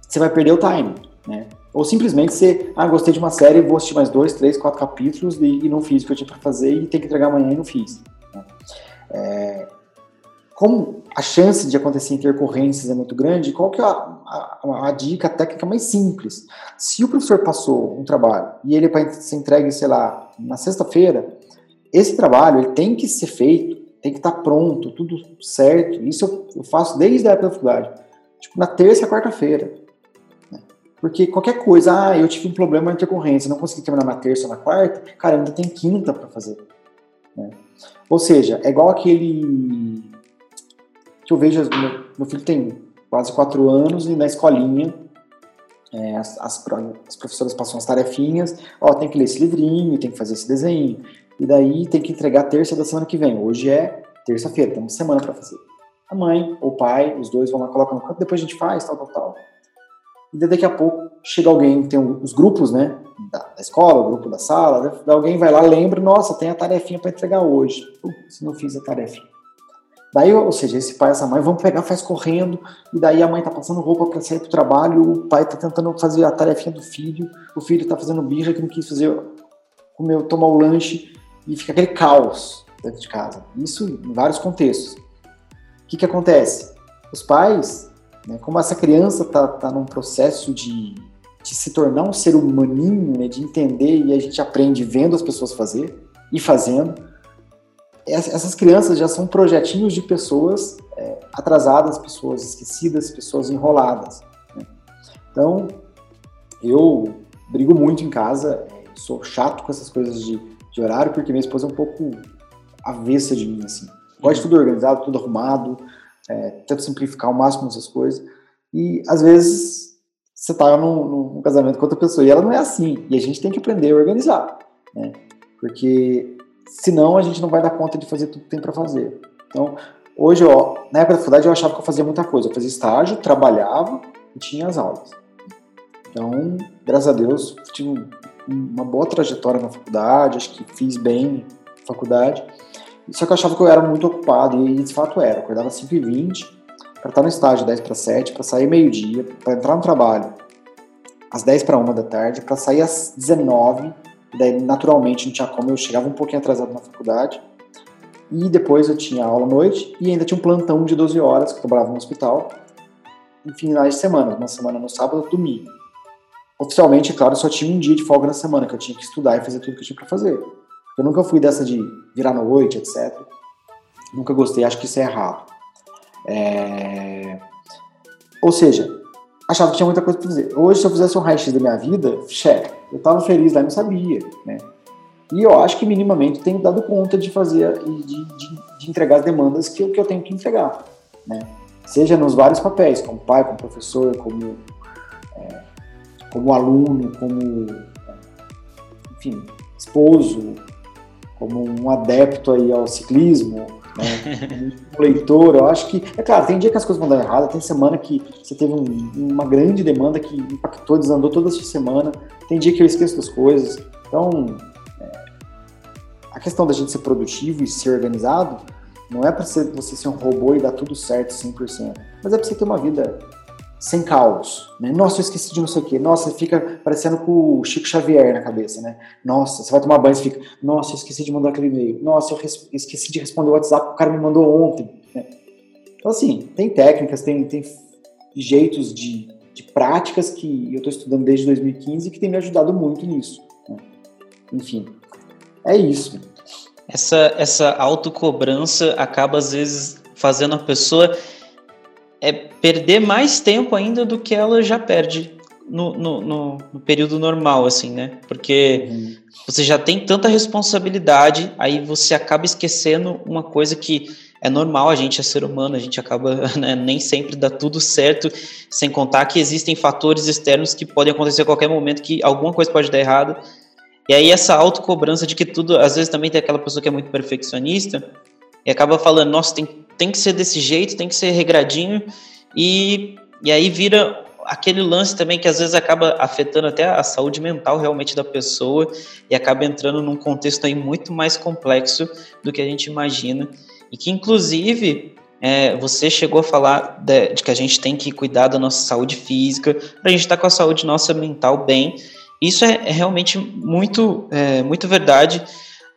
você vai perder o time, né? Ou simplesmente você, ah, gostei de uma série, vou assistir mais dois, três, quatro capítulos e, e não fiz o que eu tinha para fazer e tem que entregar amanhã e não fiz. Né? É, como a chance de acontecer intercorrências é muito grande, qual que é a, a, a dica técnica mais simples? Se o professor passou um trabalho e ele para ser entregue, sei lá, na sexta-feira, esse trabalho ele tem que ser feito, tem que estar pronto, tudo certo. Isso eu, eu faço desde a época da faculdade, tipo na terça e quarta-feira. Né? Porque qualquer coisa, ah, eu tive um problema de intercorrência, não consegui terminar na terça ou na quarta, cara, ainda tem quinta para fazer. Né? Ou seja, é igual aquele que eu vejo, meu, meu filho tem quase quatro anos e na escolinha é, as, as, as, professoras passam as tarefinhas, ó, tem que ler esse livrinho, tem que fazer esse desenho, e daí tem que entregar terça da semana que vem. Hoje é terça-feira, tem uma semana para fazer. A mãe ou o pai, os dois vão lá, colocam no canto, depois a gente faz, tal, tal, tal. E daqui a pouco chega alguém, tem os grupos, né, da, da escola, o grupo da sala, alguém vai lá, lembra, nossa, tem a tarefinha para entregar hoje. se não fiz a tarefinha. Daí, ou seja, esse pai e essa mãe vão pegar, faz correndo, e daí a mãe tá passando roupa para sair pro trabalho, o pai tá tentando fazer a tarefinha do filho, o filho tá fazendo birra que não quis fazer, comer, tomar o lanche, e fica aquele caos dentro de casa. Isso em vários contextos. O que que acontece? Os pais, né, como essa criança tá, tá num processo de, de se tornar um ser humaninho, né, de entender, e a gente aprende vendo as pessoas fazer, ir fazendo. Essas crianças já são projetinhos de pessoas é, atrasadas, pessoas esquecidas, pessoas enroladas. Né? Então, eu brigo muito em casa, é, sou chato com essas coisas de, de horário, porque minha esposa é um pouco avessa de mim, assim. Gosto tudo organizado, tudo arrumado, é, tento simplificar ao máximo essas coisas. E, às vezes, você tá num, num, casamento com outra pessoa e ela não é assim. E a gente tem que aprender a organizar, né? Porque senão a gente não vai dar conta de fazer tudo que tem para fazer. Então, hoje, ó, na época da faculdade eu achava que eu fazia muita coisa. Eu fazia estágio, trabalhava e tinha as aulas. Então, graças a Deus, tive uma boa trajetória na faculdade, acho que fiz bem na faculdade. Só que eu achava que eu era muito ocupado, e de fato era. Eu acordava às 5h20 para estar no estágio 10 para 7, para sair meio-dia, para entrar no trabalho às 10 para 1 da tarde, para sair às 19 daí naturalmente não tinha como, eu chegava um pouquinho atrasado na faculdade. E depois eu tinha aula à noite e ainda tinha um plantão de 12 horas, que eu trabalhava no hospital, em finais de semana, uma semana no sábado, domingo. Oficialmente, claro, só tinha um dia de folga na semana, que eu tinha que estudar e fazer tudo que eu tinha para fazer. Eu nunca fui dessa de virar noite, etc. Nunca gostei, acho que isso é errado. É... Ou seja, achava que tinha muita coisa para fazer. Hoje, se eu fizesse um raio-x da minha vida, chefe, eu estava feliz lá e não sabia, né? E eu acho que minimamente tenho dado conta de fazer e de, de, de, entregar as demandas que eu, que eu tenho que entregar, né? Seja nos vários papéis, como pai, como professor, como, é, como aluno, como, enfim, esposo, como um adepto aí ao ciclismo, né? leitor, eu acho que, é claro, tem dia que as coisas vão dar errado, tem semana que você teve um, uma grande demanda que impactou, desandou toda essa semana, tem dia que eu esqueço das coisas, então é, a questão da gente ser produtivo e ser organizado não é para você ser um robô e dar tudo certo 100%, mas é para você ter uma vida sem caos, né? Nossa, eu esqueci de não sei o quê. Nossa, fica parecendo com o Chico Xavier na cabeça, né? Nossa, você vai tomar banho e fica, nossa, eu esqueci de mandar aquele e-mail. Nossa, eu esqueci de responder o WhatsApp que o cara me mandou ontem. Né? Então, assim, tem técnicas, tem, tem jeitos de, de práticas que eu estou estudando desde 2015 que tem me ajudado muito nisso. Né? Enfim, é isso. Essa, essa autocobrança acaba, às vezes, fazendo a pessoa é perder mais tempo ainda do que ela já perde no, no, no, no período normal, assim, né? Porque uhum. você já tem tanta responsabilidade, aí você acaba esquecendo uma coisa que é normal, a gente é ser humano, a gente acaba né, nem sempre dá tudo certo, sem contar que existem fatores externos que podem acontecer a qualquer momento, que alguma coisa pode dar errado. E aí essa autocobrança de que tudo, às vezes também tem aquela pessoa que é muito perfeccionista e acaba falando, nossa, tem tem que ser desse jeito, tem que ser regradinho, e, e aí vira aquele lance também que às vezes acaba afetando até a saúde mental realmente da pessoa e acaba entrando num contexto aí muito mais complexo do que a gente imagina. E que inclusive é, você chegou a falar de, de, que a gente tem que cuidar da nossa saúde física para a gente estar tá com a saúde nossa mental bem. Isso é, é realmente muito é, muito verdade.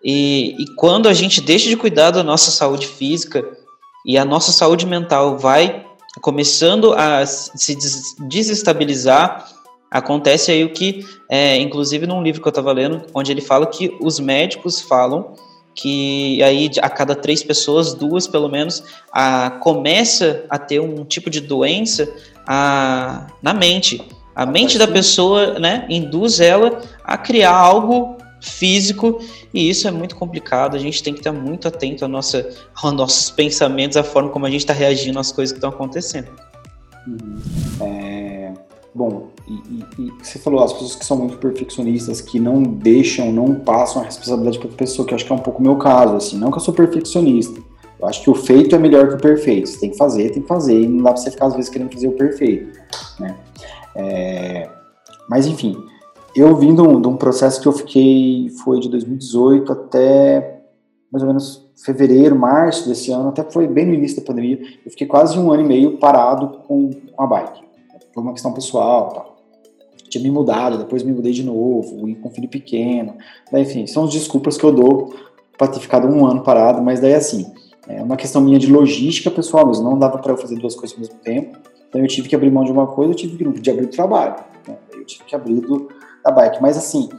E, e quando a gente deixa de cuidar da nossa saúde física e a nossa saúde mental vai começando a se desestabilizar, acontece aí o que, é, inclusive num livro que eu estava lendo, onde ele fala que os médicos falam que aí a cada três pessoas, duas pelo menos, a, começa a ter um tipo de doença a, na mente. A mente da pessoa, né, induz ela a criar algo físico e isso é muito complicado. A gente tem que estar muito atento a nossa, aos nossos pensamentos, a forma como a gente está reagindo às coisas que estão acontecendo. Uhum. É, bom, e, e, e, você falou as pessoas que são muito perfeccionistas, que não deixam, não passam a responsabilidade para a pessoa, que acho que é um pouco o meu caso, assim. Não que eu sou perfeccionista. Eu acho que o feito é melhor que o perfeito. Você tem que fazer, tem que fazer, e não dá para você ficar às vezes querendo fazer o perfeito, né? É, mas enfim, eu vim de um, de um, processo que eu fiquei, foi de 2018 até mais ou menos fevereiro, março desse ano, até foi bem no início da pandemia, eu fiquei quase um ano e meio parado com, com a bike. Foi uma questão pessoal tal. Tinha me mudado, depois me mudei de novo, com filho pequeno. Daí, enfim, são as desculpas que eu dou para ter ficado um ano parado, mas daí assim, é uma questão minha de logística pessoal mesmo, não dava para eu fazer duas coisas ao mesmo tempo. Então eu tive que abrir mão de uma coisa, eu tive que abrir o trabalho. Né? Eu tive que abrir do, da bike. Mas assim,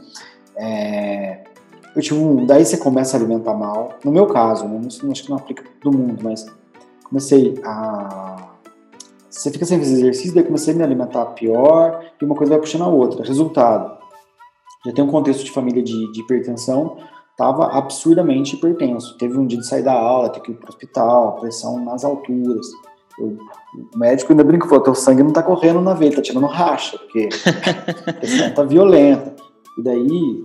é, eu tive um, daí você começa a alimentar mal. No meu caso, né? Não, acho que não aplica para todo mundo, mas comecei a você fica sem fazer exercício, daí comecei a me alimentar pior e uma coisa vai puxando a outra. Resultado, já tem um contexto de família de, de hipertensão, estava absurdamente hipertenso. Teve um dia de sair da aula, ter que ir para o hospital, pressão nas alturas. O médico ainda brincou, falou, teu sangue não está correndo na veia, tá tirando racha, porque a pressão está violenta. E daí,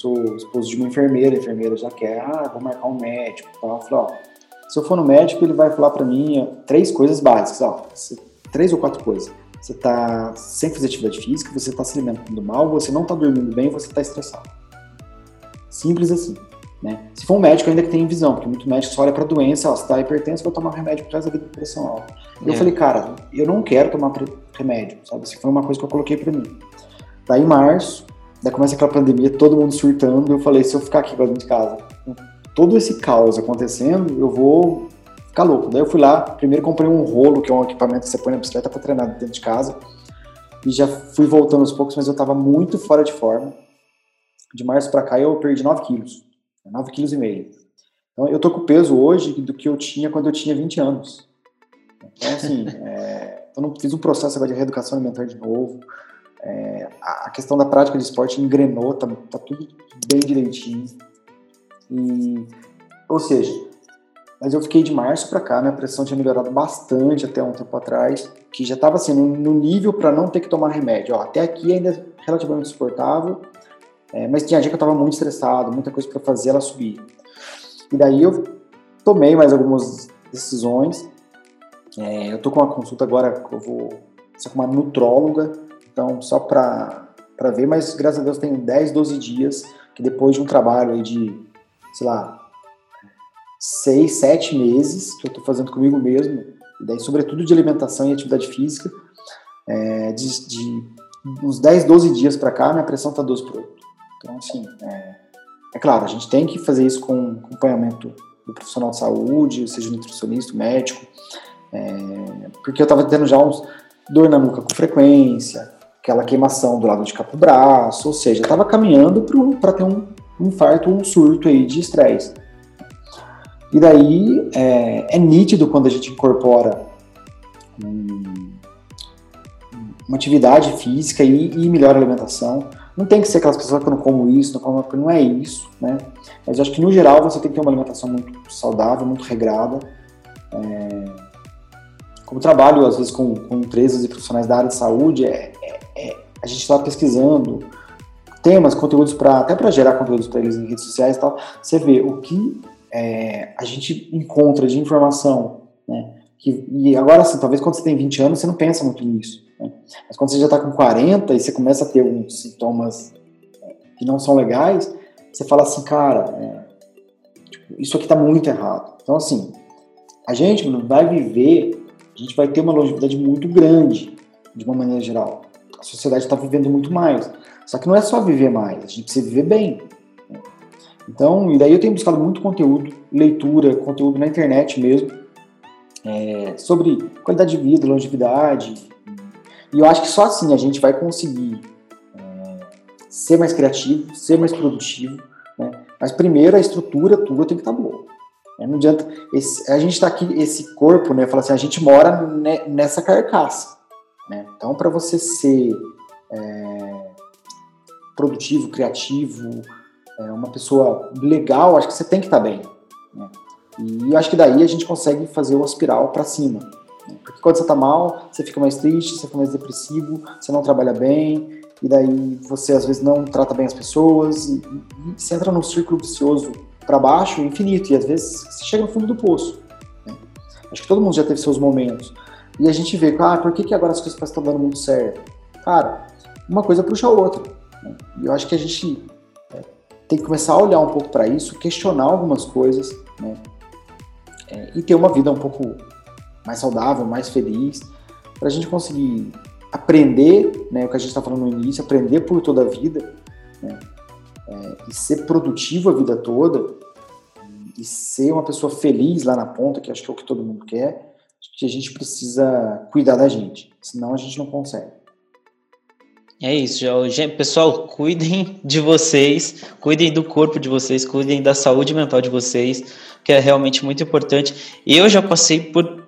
sou esposo de uma enfermeira, a enfermeira já quer, ah, vou marcar um médico. Tal. Eu falei, ó, se eu for no médico, ele vai falar para mim três coisas básicas, ó, três ou quatro coisas. Você está sem fazer atividade física, você está se alimentando mal, você não está dormindo bem, você está estressado. Simples assim. Né? Se for um médico, ainda que tem visão, porque muito médico só olha para doença, ó, você está hipertenso, vou tomar remédio por causa da pressão alta. É. Eu falei, cara, eu não quero tomar remédio, sabe? Isso foi uma coisa que eu coloquei para mim. Daí, em março, daí começa aquela pandemia, todo mundo surtando, eu falei, se eu ficar aqui dentro de casa, todo esse caos acontecendo, eu vou ficar louco. Daí eu fui lá, primeiro comprei um rolo, que é um equipamento que você põe na bicicleta para treinar dentro de casa, e já fui voltando aos poucos, mas eu estava muito fora de forma. De março para cá eu perdi 9 quilos, 9 quilos e meio. Então eu tô com peso hoje do que eu tinha quando eu tinha 20 anos. Então assim, é, eu não fiz um processo agora de reeducação alimentar de novo. É, a questão da prática de esporte engrenou, tá, tá tudo bem direitinho. E, ou seja, mas eu fiquei de março para cá, minha pressão tinha melhorado bastante até um tempo atrás, que já estava assim, no, nível para não ter que tomar remédio. Ó, até aqui ainda é relativamente suportável, é, mas tinha dia que eu estava muito estressado, muita coisa para fazer, ela subir. E daí eu tomei mais algumas decisões. É, eu tô com uma consulta agora, eu vou ser com uma nutróloga, então só para ver, mas graças a Deus tem 10, 12 dias que depois de um trabalho aí de sei lá, seis, sete meses que eu estou fazendo comigo mesmo, e daí sobretudo de alimentação e atividade física, é, de, de, uns 10, 12 dias para cá, minha pressão está 12 por 8. Então, assim, é, é, claro, a gente tem que fazer isso com acompanhamento do profissional de saúde, seja nutricionista, médico, é, porque eu estava tendo já uns dor na nuca com frequência, aquela queimação do lado de cá pro braço, ou seja, estava caminhando para ter um um infarto um surto aí de estresse. E daí é, é, nítido quando a gente incorpora um, uma atividade física e, e, alimentação. Não tem que ser aquelas pessoas que não como isso, não como não é isso, né? Mas eu acho que no geral você tem que ter uma alimentação muito saudável, muito regrada. É, como trabalho às vezes com, com empresas e profissionais da área de saúde, é, é, é a gente está pesquisando temas, conteúdos para até para gerar conteúdos para eles em redes sociais e tal, você vê o que é, a gente encontra de informação, né? Que, e agora, assim, talvez quando você tem 20 anos, você não pensa muito nisso. Né? Mas quando você já está com 40 e você começa a ter uns sintomas é, que não são legais, você fala assim, cara, é, tipo, isso aqui está muito errado. Então, assim, a gente vai viver, a gente vai ter uma longevidade muito grande, de uma maneira geral. A sociedade está vivendo muito mais. Só que não é só viver mais, a gente precisa viver bem. Então, e daí eu tenho buscado muito conteúdo, leitura, conteúdo na internet mesmo, é, sobre qualidade de vida, longevidade. E eu acho que só assim a gente vai conseguir é, ser mais criativo, ser mais produtivo. Né? Mas primeiro a estrutura tua tem que estar tá boa. Né? Não adianta. Esse, a gente está aqui, esse corpo, né? Fala assim, a gente mora nessa carcaça. Né? Então, para você ser é, produtivo, criativo, é, uma pessoa legal, acho que você tem que estar tá bem. Né? E eu acho que daí a gente consegue fazer uma espiral para cima. Porque quando você está mal, você fica mais triste, você fica mais depressivo, você não trabalha bem, e daí você às vezes não trata bem as pessoas, e, e você entra num círculo vicioso para baixo, infinito, e às vezes você chega no fundo do poço. Né? Acho que todo mundo já teve seus momentos. E a gente vê, ah, por que, que agora as coisas estão dando muito certo? Cara, uma coisa puxa a outra. Né? E eu acho que a gente é, tem que começar a olhar um pouco para isso, questionar algumas coisas, né? É, e ter uma vida um pouco mais saudável, mais feliz, para a gente conseguir aprender, né, o que a gente está falando no início, aprender por toda a vida, né, é, e ser produtivo a vida toda, e ser uma pessoa feliz lá na ponta, que acho que é o que todo mundo quer, que a gente precisa cuidar da gente, senão a gente não consegue. É isso. Pessoal, cuidem de vocês, cuidem do corpo de vocês, cuidem da saúde mental de vocês, que é realmente muito importante. Eu já passei por.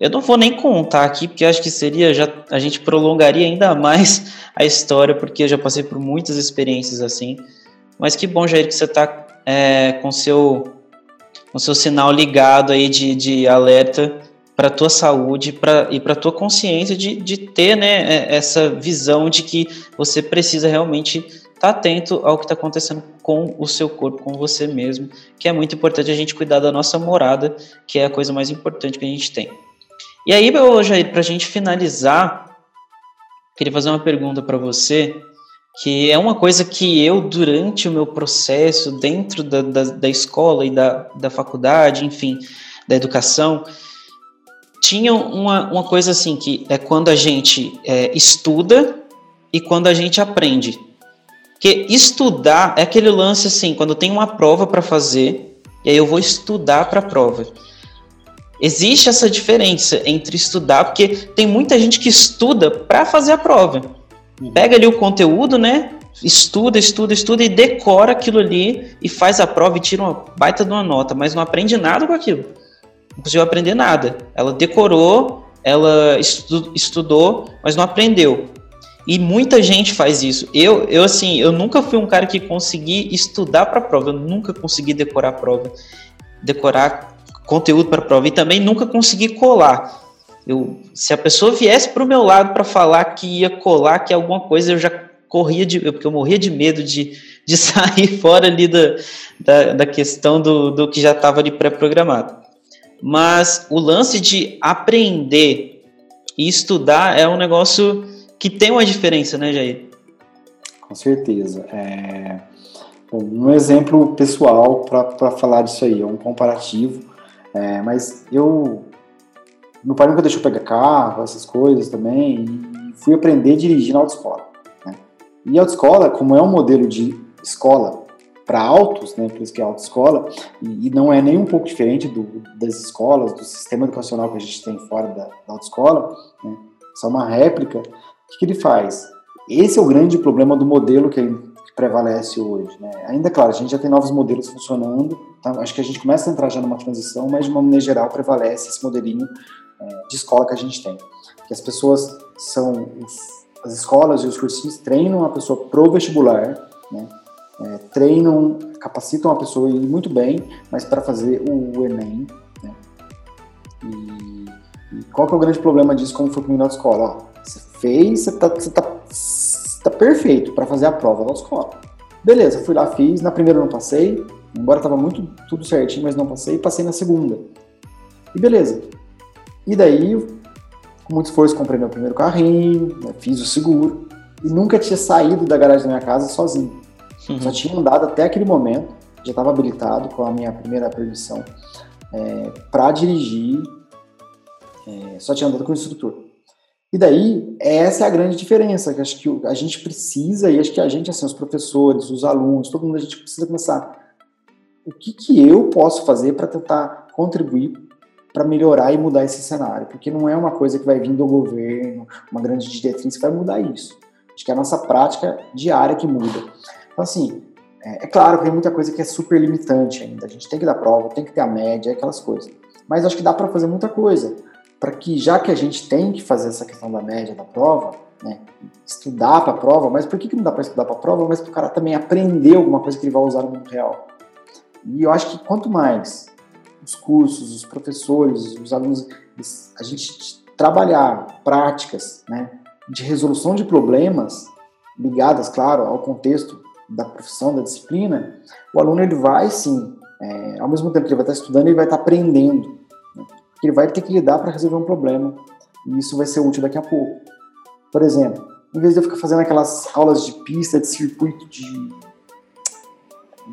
Eu não vou nem contar aqui, porque acho que seria. Já, a gente prolongaria ainda mais a história, porque eu já passei por muitas experiências assim. Mas que bom, Jair, que você está é, com seu com seu sinal ligado aí de, de alerta para a tua saúde pra, e para a tua consciência de, de ter né, é, essa visão de que você precisa realmente estar tá atento ao que está acontecendo com o seu corpo, com você mesmo, que é muito importante a gente cuidar da nossa morada, que é a coisa mais importante que a gente tem. E aí, Jair, para a gente finalizar, queria fazer uma pergunta para você, que é uma coisa que eu, durante o meu processo, dentro da, da, da escola e da, da faculdade, enfim, da educação, tinha uma, uma coisa assim, que é quando a gente é, estuda e quando a gente aprende. Porque estudar é aquele lance assim, quando tem uma prova para fazer, e aí eu vou estudar para a prova. Existe essa diferença entre estudar, porque tem muita gente que estuda para fazer a prova. Uhum. Pega ali o conteúdo, né? Estuda, estuda, estuda e decora aquilo ali e faz a prova e tira uma baita de uma nota, mas não aprende nada com aquilo não conseguiu aprender nada. Ela decorou, ela estu estudou, mas não aprendeu. E muita gente faz isso. Eu, eu assim, eu nunca fui um cara que consegui estudar para a prova, eu nunca consegui decorar a prova, decorar conteúdo para prova e também nunca consegui colar. Eu, se a pessoa viesse para o meu lado para falar que ia colar, que alguma coisa, eu já corria de, porque eu morria de medo de, de sair fora ali da, da, da questão do, do que já estava ali pré-programado. Mas o lance de aprender e estudar é um negócio que tem uma diferença, né, Jair? Com certeza. É... Um exemplo pessoal para falar disso aí, é um comparativo. É, mas eu. Meu pai nunca deixou pegar carro, essas coisas também, e fui aprender a dirigir na autoescola. Né? E a autoescola, como é um modelo de escola para altos, né, por isso que é autoescola, e, e não é nem um pouco diferente do, das escolas, do sistema educacional que a gente tem fora da, da autoescola, né, só uma réplica. O que, que, ele faz? Esse é o grande problema do modelo que, que prevalece hoje. Né? Ainda, claro, a gente já tem novos modelos funcionando, então acho que a gente começa a entrar já numa transição, mas de uma maneira geral prevalece esse modelinho é, de escola que a gente tem. Que as pessoas são, as escolas e os cursinhos treinam a pessoa pro vestibular, né? é, treinam, capacitam a pessoa a ir muito bem, mas para fazer o Enem. Né? E, e, qual que é o grande problema disso, como foi comigo na escola? Ó, você fez, você está você tá, tá perfeito para fazer a prova da escola. Beleza, fui lá, fiz, na primeira não passei, embora estava muito tudo certinho, mas não passei, passei na segunda. E beleza. E daí, com muito esforço, comprei meu primeiro carrinho, né, fiz o seguro, e nunca tinha saído da garagem da minha casa sozinho. Uhum. Só tinha andado até aquele momento, já estava habilitado com a minha primeira permissão é, para dirigir, é, só tinha andado com o instrutor. E daí, essa é a grande diferença, que acho que a gente precisa, e acho que a gente, assim, os professores, os alunos, todo mundo, a gente precisa começar. O que, que eu posso fazer para tentar contribuir para melhorar e mudar esse cenário? Porque não é uma coisa que vai vir do governo, uma grande diretriz que vai mudar isso. Acho que é a nossa prática diária que muda. Então, assim, é, é, claro que tem muita coisa que é super limitante ainda. A gente tem que dar prova, tem que ter a média, aquelas coisas. Mas acho que dá para fazer muita coisa. Para que, já que a gente tem que fazer essa questão da média da prova, né, estudar para a prova, mas por que, que não dá para estudar para a prova? Mas para o cara também aprender alguma coisa que ele vai usar no mundo real. E eu acho que quanto mais os cursos, os professores, os alunos, a gente trabalhar práticas né, de resolução de problemas ligadas, claro, ao contexto da profissão, da disciplina, o aluno ele vai sim, é, ao mesmo tempo que ele vai estar estudando, ele vai estar aprendendo. Né? Ele vai ter que lidar para resolver um problema. E isso vai ser útil daqui a pouco. Por exemplo, em vez de eu ficar fazendo aquelas aulas de pista, de circuito, de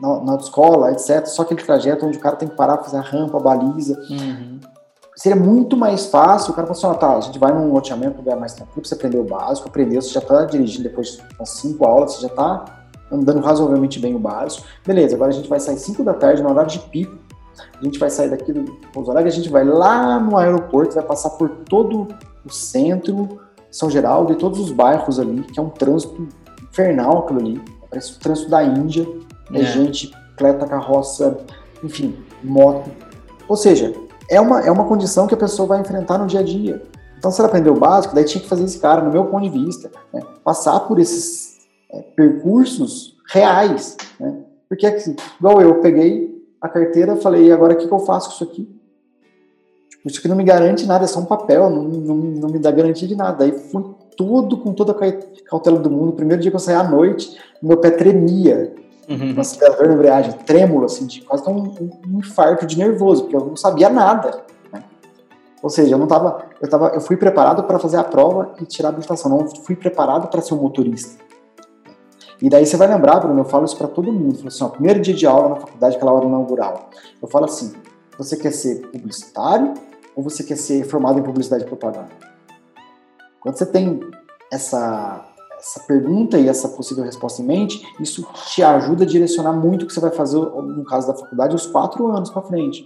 na, na escola, etc., só aquele trajeto onde o cara tem que parar, fazer a rampa, a baliza. Uhum. Seria muito mais fácil o cara falar assim, ah, tá, a gente vai num loteamento, lugar mais tranquilo, você aprendeu o básico, aprendeu, você já está dirigindo depois das cinco aulas, você já está andando razoavelmente bem o básico. Beleza, agora a gente vai sair 5 da tarde no horário de pico. A gente vai sair daqui do Pouso Alegre, a gente vai lá no aeroporto, vai passar por todo o centro, São Geraldo e todos os bairros ali, que é um trânsito infernal aquilo ali. Parece o trânsito da Índia. É, é gente, bicicleta, carroça, enfim, moto. Ou seja, é uma, é uma condição que a pessoa vai enfrentar no dia a dia. Então, se ela aprendeu o básico, daí tinha que fazer esse cara, no meu ponto de vista, né, passar por esses é, percursos reais. Né? Porque, assim, igual eu, peguei a carteira falei, agora o que, que eu faço com isso aqui? Tipo, isso aqui não me garante nada, é só um papel, não, não, não me dá garantia de nada. Aí fui tudo com toda a cautela do mundo. primeiro dia que eu saí à noite, meu pé tremia. Uhum. Uma acelerador na embreagem, trêmulo, assim, de quase um, um, infarto de nervoso, porque eu não sabia nada. Né? Ou seja, eu não tava, eu tava, eu fui preparado para fazer a prova e tirar a habilitação, não fui preparado para ser um motorista. E daí você vai lembrar, Bruno, eu falo isso para todo mundo. Falo assim, ó, primeiro dia de aula na faculdade, aquela hora inaugural. Eu falo assim: você quer ser publicitário ou você quer ser formado em publicidade e propaganda? Quando você tem essa, essa pergunta e essa possível resposta em mente, isso te ajuda a direcionar muito o que você vai fazer, no caso da faculdade, os quatro anos para frente.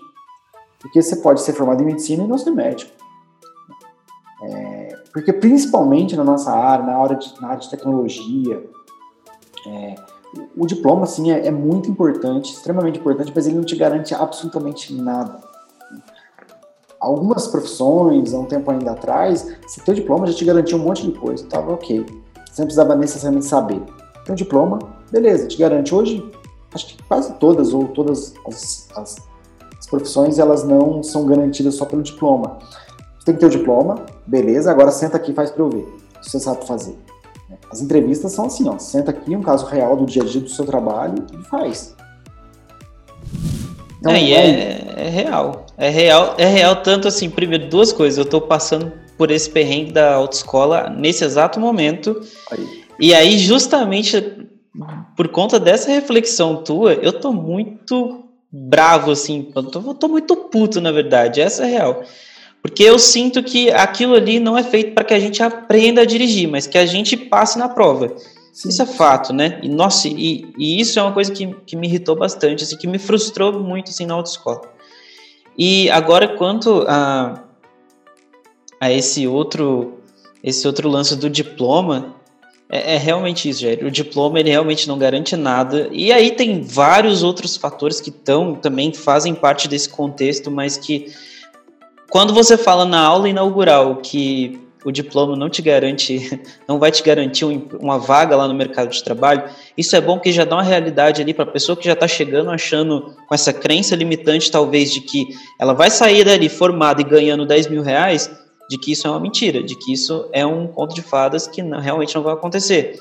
Porque você pode ser formado em medicina e não ser médico. É, porque principalmente na nossa área, na área de, na área de tecnologia, é, o diploma, assim, é, é, muito importante, extremamente importante, mas ele não te garante absolutamente nada. Algumas profissões, há um tempo ainda atrás, se teu diploma já te garantia um monte de coisa, tava ok. Você não precisava necessariamente saber. Tem um diploma, beleza, te garante. Hoje, acho que quase todas ou todas as, as, as profissões, elas não são garantidas só pelo diploma. Você tem que ter o diploma, beleza, agora senta aqui e faz para eu ver você sabe fazer. As entrevistas são assim, ó, senta aqui um caso real do dia a dia do seu trabalho e faz. Então, é, é, é, real. É real, é real tanto assim, primeiro, duas coisas. Eu tô passando por esse perrengue da autoescola nesse exato momento. Aí. E aí, justamente por conta dessa reflexão tua, eu tô muito bravo, assim. Eu tô, eu tô muito puto, na verdade. Essa é real. Porque eu sinto que aquilo ali não é feito para que a gente aprenda a dirigir, mas que a gente passe na prova. Sim. Isso é fato, né? E, nossa, e, e, isso é uma coisa que, que me irritou bastante, assim, que me frustrou muito assim, na autoescola. E agora, quanto a, a esse outro esse outro lance do diploma, é, é, realmente isso, Jair. O diploma ele realmente não garante nada. E aí tem vários outros fatores que estão também fazem parte desse contexto, mas que quando você fala na aula inaugural que o diploma não te garante, não vai te garantir uma vaga lá no mercado de trabalho, isso é bom que já dá uma realidade ali para a pessoa que já está chegando achando com essa crença limitante, talvez, de que ela vai sair dali formada e ganhando 10 mil reais, de que isso é uma mentira, de que isso é um conto de fadas que não, realmente não vai acontecer.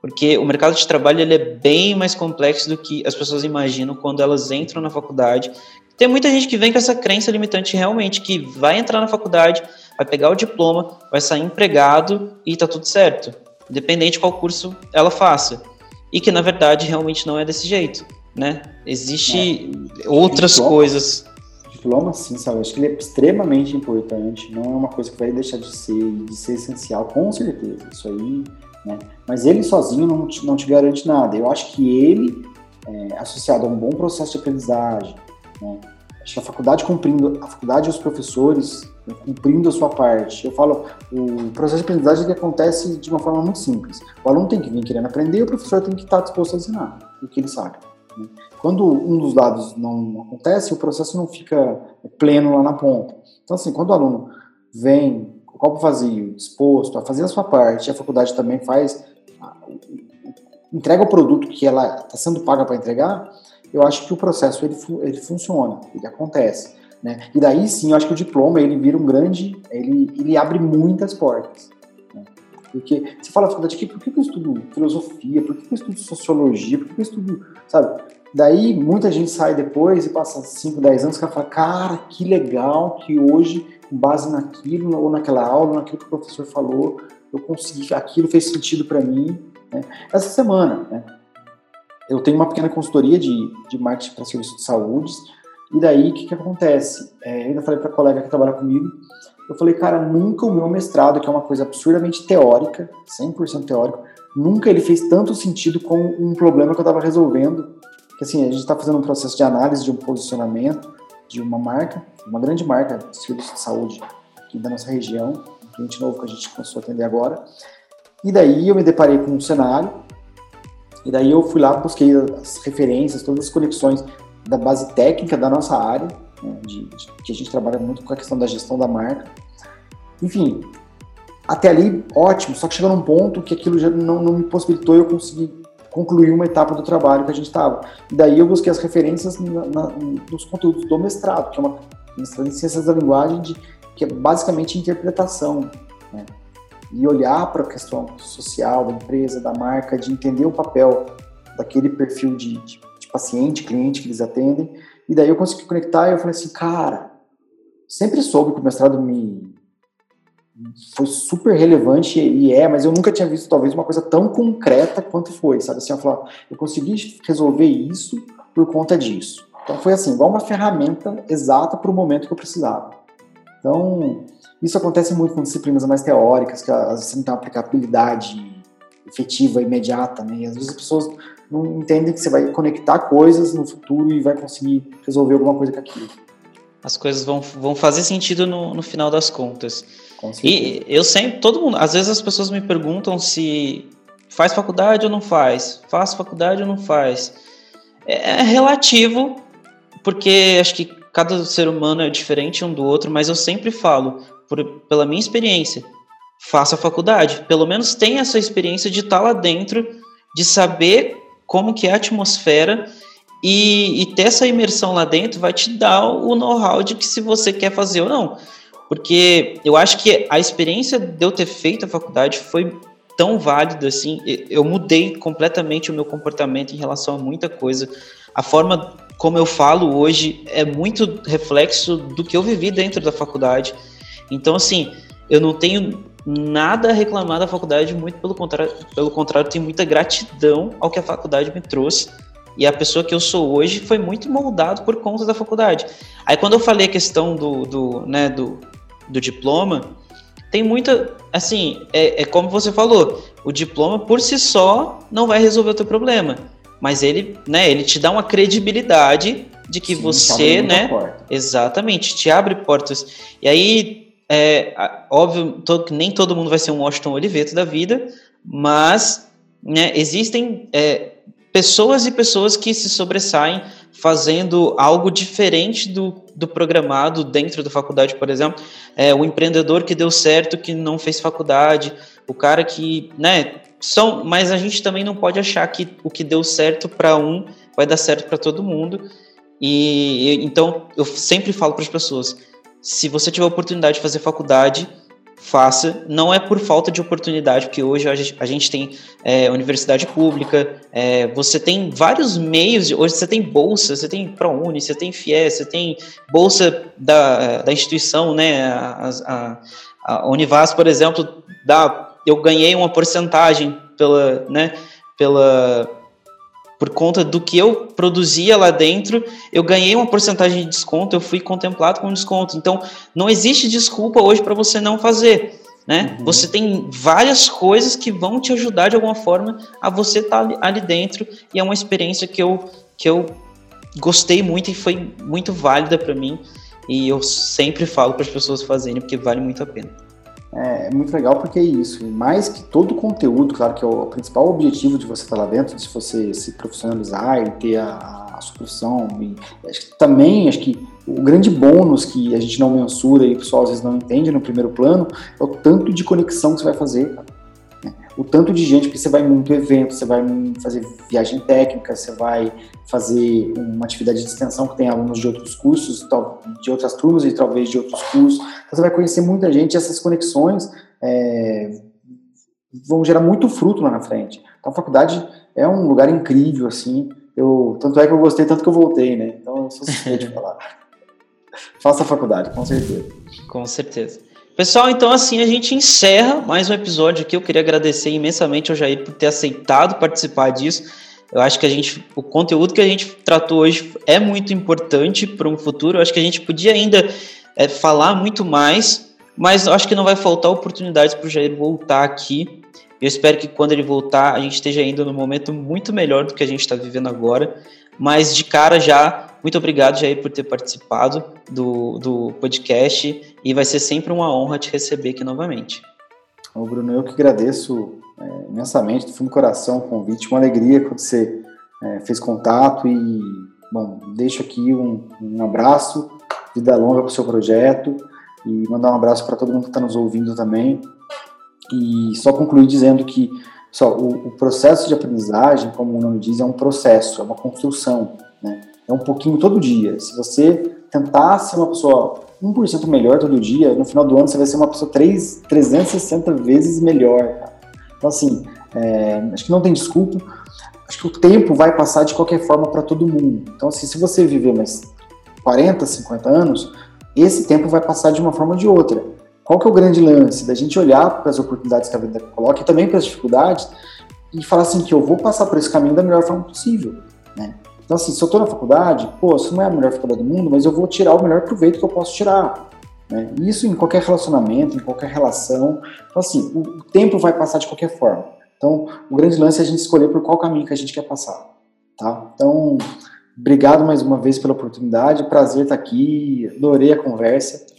Porque o mercado de trabalho ele é bem mais complexo do que as pessoas imaginam quando elas entram na faculdade tem muita gente que vem com essa crença limitante realmente, que vai entrar na faculdade, vai pegar o diploma, vai sair empregado e tá tudo certo, independente de qual curso ela faça. E que na verdade realmente não é desse jeito, né? Existe é. outras diploma, coisas. Diploma, sim, sabe? Acho que ele é extremamente importante, não é uma coisa que vai deixar de ser, de ser essencial, com certeza. Isso aí, né? Mas ele sozinho não te, não te garante nada. Eu acho que ele, é, associado a um bom processo de aprendizagem, né? Acho que a faculdade cumprindo, a faculdade e os professores né, cumprindo a sua parte. Eu falo, o processo de aprendizagem acontece de uma forma muito simples. O aluno tem que vir querendo aprender e o professor tem que estar disposto a ensinar o que ele sabe. Né? Quando um dos lados não acontece, o processo não fica pleno lá na ponta. Então, assim, quando o aluno vem com o copo vazio, disposto a fazer a sua parte, a faculdade também faz, entrega o produto que ela está sendo paga para entregar, eu acho que o processo ele, ele funciona, ele acontece. Né? E daí sim, eu acho que o diploma ele vira um grande, ele, ele abre muitas portas. Né? Porque você fala faculdade aqui, por que eu estudo filosofia, por que eu estudo sociologia, por que eu estudo, sabe? Daí muita gente sai depois e passa 5, 10 anos e fala, cara, que legal que hoje, com base naquilo, ou naquela aula, naquilo que o professor falou, eu consegui, aquilo fez sentido para mim. Né? Essa semana, né? Eu tenho uma pequena consultoria de, de marketing para serviços de saúde, e daí o que, que acontece? É, eu ainda falei para a colega que trabalha comigo, eu falei, cara, nunca o meu mestrado, que é uma coisa absurdamente teórica, 100% teórico, nunca ele fez tanto sentido com um problema que eu estava resolvendo. Que assim, a gente está fazendo um processo de análise de um posicionamento de uma marca, uma grande marca de serviços de saúde aqui da nossa região, cliente novo que a gente começou a atender agora. E daí eu me deparei com um cenário, e daí eu fui lá, busquei as referências, todas as conexões da base técnica da nossa área, né, de, de, que a gente trabalha muito com a questão da gestão da marca. Enfim, até ali, ótimo, só que chegou num ponto que aquilo já não, não me possibilitou eu conseguir concluir uma etapa do trabalho que a gente estava. E daí eu busquei as referências na, na, nos conteúdos do mestrado, que é uma mestrado em Ciências da Linguagem, de, que é basicamente interpretação. Né? E olhar para a questão social da empresa, da marca, de entender o papel daquele perfil de, de, de paciente, cliente que eles atendem. E daí eu consegui conectar e eu falei assim, cara, sempre soube que o mestrado me foi super relevante e é, mas eu nunca tinha visto talvez uma coisa tão concreta quanto foi, sabe? Assim, eu falar, eu consegui resolver isso por conta disso. Então foi assim, igual uma ferramenta exata para o momento que eu precisava. Então, isso acontece muito com disciplinas mais teóricas, que às vezes você não tem uma aplicabilidade efetiva, imediata, né? E às vezes as pessoas não entendem que você vai conectar coisas no futuro e vai conseguir resolver alguma coisa com aquilo. As coisas vão, vão fazer sentido no, no final das contas. E eu sempre, todo mundo, às vezes as pessoas me perguntam se faz faculdade ou não faz, faz faculdade ou não faz. É, é relativo, porque acho que cada ser humano é diferente um do outro, mas eu sempre falo, por, pela minha experiência, faça faculdade. Pelo menos tenha essa experiência de estar lá dentro, de saber como que é a atmosfera e, e ter essa imersão lá dentro vai te dar o know-how de que se você quer fazer ou não. Porque eu acho que a experiência de eu ter feito a faculdade foi tão válida assim. Eu mudei completamente o meu comportamento em relação a muita coisa. A forma como eu falo hoje é muito reflexo do que eu vivi dentro da faculdade. Então, assim, eu não tenho nada a reclamar da faculdade, muito pelo contrário, pelo contrário, tenho muita gratidão ao que a faculdade me trouxe. E a pessoa que eu sou hoje foi muito moldado por conta da faculdade. Aí quando eu falei a questão do, do, né, do, do diploma, tem muita. Assim, é, é como você falou, o diploma por si só não vai resolver o teu problema. Mas ele, né, ele te dá uma credibilidade de que Sim, você, né? Porta. Exatamente, te abre portas. E aí, é, óbvio, todo, nem todo mundo vai ser um Washington Oliveto da vida, mas né, existem é, pessoas e pessoas que se sobressaem fazendo algo diferente do, do programado dentro da faculdade, por exemplo. É, o empreendedor que deu certo, que não fez faculdade, o cara que, né, são, mas a gente também não pode achar que o que deu certo para um vai dar certo para todo mundo. E então eu sempre falo para as pessoas, se você tiver oportunidade de fazer faculdade, faça. Não é por falta de oportunidade, porque hoje a gente, a gente tem é, universidade pública, é, você tem vários meios, hoje você tem bolsa, você tem ProUni, você tem FIES, você tem bolsa da, da instituição, né, a, a, a Univas, por exemplo, dá, eu ganhei uma porcentagem pela, né, pela por conta do que eu produzia lá dentro, eu ganhei uma porcentagem de desconto, eu fui contemplado com desconto. Então, não existe desculpa hoje para você não fazer. Né? Uhum. Você tem várias coisas que vão te ajudar de alguma forma a você estar tá ali, dentro e é uma experiência que eu, que eu gostei muito e foi muito válida para mim e eu sempre falo para as pessoas fazerem porque vale muito a pena. É, é, muito legal porque é isso, mais que todo o conteúdo, claro que é o principal objetivo de você estar lá dentro, de você se profissionalizar e ter a, a sua profissão, e acho que também, acho que o grande bônus que a gente não mensura e o pessoal às vezes não entende no primeiro plano é o tanto de conexão que você vai fazer, o tanto de gente, porque você vai muito evento, você vai fazer viagem técnica, você vai fazer uma atividade de extensão que tem alunos de outros cursos, de outras turmas e talvez de outros cursos. Então você vai conhecer muita gente e essas conexões é, vão gerar muito fruto lá na frente. Então a faculdade é um lugar incrível, assim. Eu, tanto é que eu gostei, tanto que eu voltei, né? Então eu sou suspeito de falar. Faça a faculdade, com certeza. Com certeza. Pessoal, então assim a gente encerra mais um episódio aqui. Eu queria agradecer imensamente ao Jair por ter aceitado participar disso. Eu acho que a gente, o conteúdo que a gente tratou hoje é muito importante para um futuro. Eu acho que a gente podia ainda é, falar muito mais, mas acho que não vai faltar oportunidades para o Jair voltar aqui. Eu espero que quando ele voltar a gente esteja ainda num momento muito melhor do que a gente está vivendo agora. Mas de cara já Muito obrigado, Jair, por ter participado do, do podcast e vai ser sempre uma honra te receber aqui novamente. Ô Bruno, eu que agradeço é, imensamente, do fundo do coração, o convite, uma alegria quando você é, fez contato e, bom, deixo aqui um, um abraço, vida longa para o seu projeto e mandar um abraço para todo mundo que está nos ouvindo também. E só concluir dizendo que só, o, o, processo de aprendizagem, como o nome diz, é um processo, é uma construção, né? É um pouquinho todo dia. Se você tentar ser uma pessoa 1% melhor todo dia, no final do ano você vai ser uma pessoa 3, 360 vezes melhor. Cara. Então, assim, é, acho que não tem desculpa. Acho que o tempo vai passar de qualquer forma para todo mundo. Então, assim, se você viver mais 40, 50 anos, esse tempo vai passar de uma forma ou de outra. Qual que é o grande lance? Da gente olhar para as oportunidades que a vida coloca e também para as dificuldades e falar assim que eu vou passar por esse caminho da melhor forma possível, né? Então, assim, se eu estou na faculdade, pô, isso não é a melhor faculdade do mundo, mas eu vou tirar o melhor proveito que eu posso tirar. Né? Isso em qualquer relacionamento, em qualquer relação. Então, assim, o, tempo vai passar de qualquer forma. Então, o grande lance é a gente escolher por qual caminho que a gente quer passar. Tá? Então, obrigado mais uma vez pela oportunidade. Prazer estar aqui. Adorei a conversa.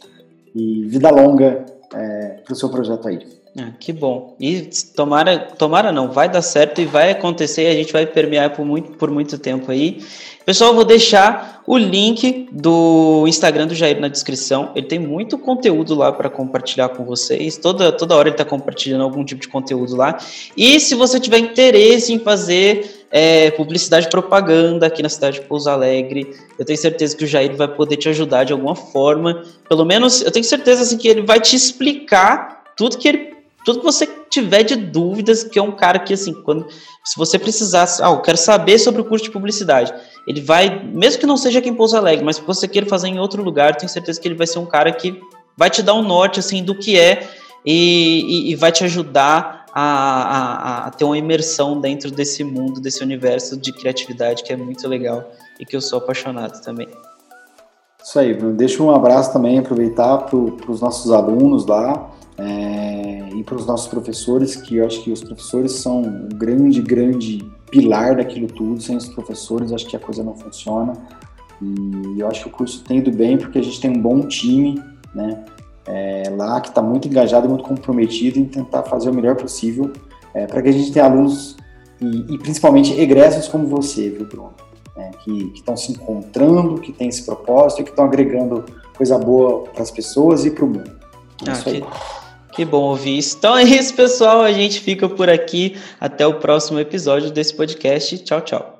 E vida longa é, para o seu projeto aí. Ah, que bom. E tomara, tomara não, vai dar certo e vai acontecer a gente vai permear por muito, por muito tempo aí. Pessoal, vou deixar o link do Instagram do Jair na descrição. Ele tem muito conteúdo lá para compartilhar com vocês. Toda, toda hora ele está compartilhando algum tipo de conteúdo lá. E se você tiver interesse em fazer é, publicidade e propaganda aqui na cidade de Pouso Alegre, eu tenho certeza que o Jair vai poder te ajudar de alguma forma. Pelo menos eu tenho certeza assim, que ele vai te explicar tudo que ele tudo que você tiver de dúvidas, que é um cara que, assim, quando se você precisasse, ah, eu quero saber sobre o curso de publicidade, ele vai, mesmo que não seja aqui em Pouso Alegre, mas que você queira fazer em outro lugar, tenho certeza que ele vai ser um cara que vai te dar um norte, assim, do que é e, e, e vai te ajudar a, a, a, ter uma imersão dentro desse mundo, desse universo de criatividade que é muito legal e que eu sou apaixonado também. Isso aí, Bruno. Deixa um abraço também, aproveitar para os nossos alunos lá. É, e para os nossos professores, que eu acho que os professores são um grande, grande pilar daquilo tudo. Sem os professores, acho que a coisa não funciona. E eu acho que o curso tem ido bem porque a gente tem um bom time, né? É, lá que está muito engajado e muito comprometido em tentar fazer o melhor possível é, para que a gente tenha alunos e, e, principalmente egressos como você, viu, Bruno? É, que estão se encontrando, que têm esse propósito e que estão agregando coisa boa para as pessoas e para o mundo. É ah, isso aí. Que... Que bom ouvir isso. Então é isso, pessoal. A gente fica por aqui. Até o próximo episódio desse podcast. Tchau, tchau.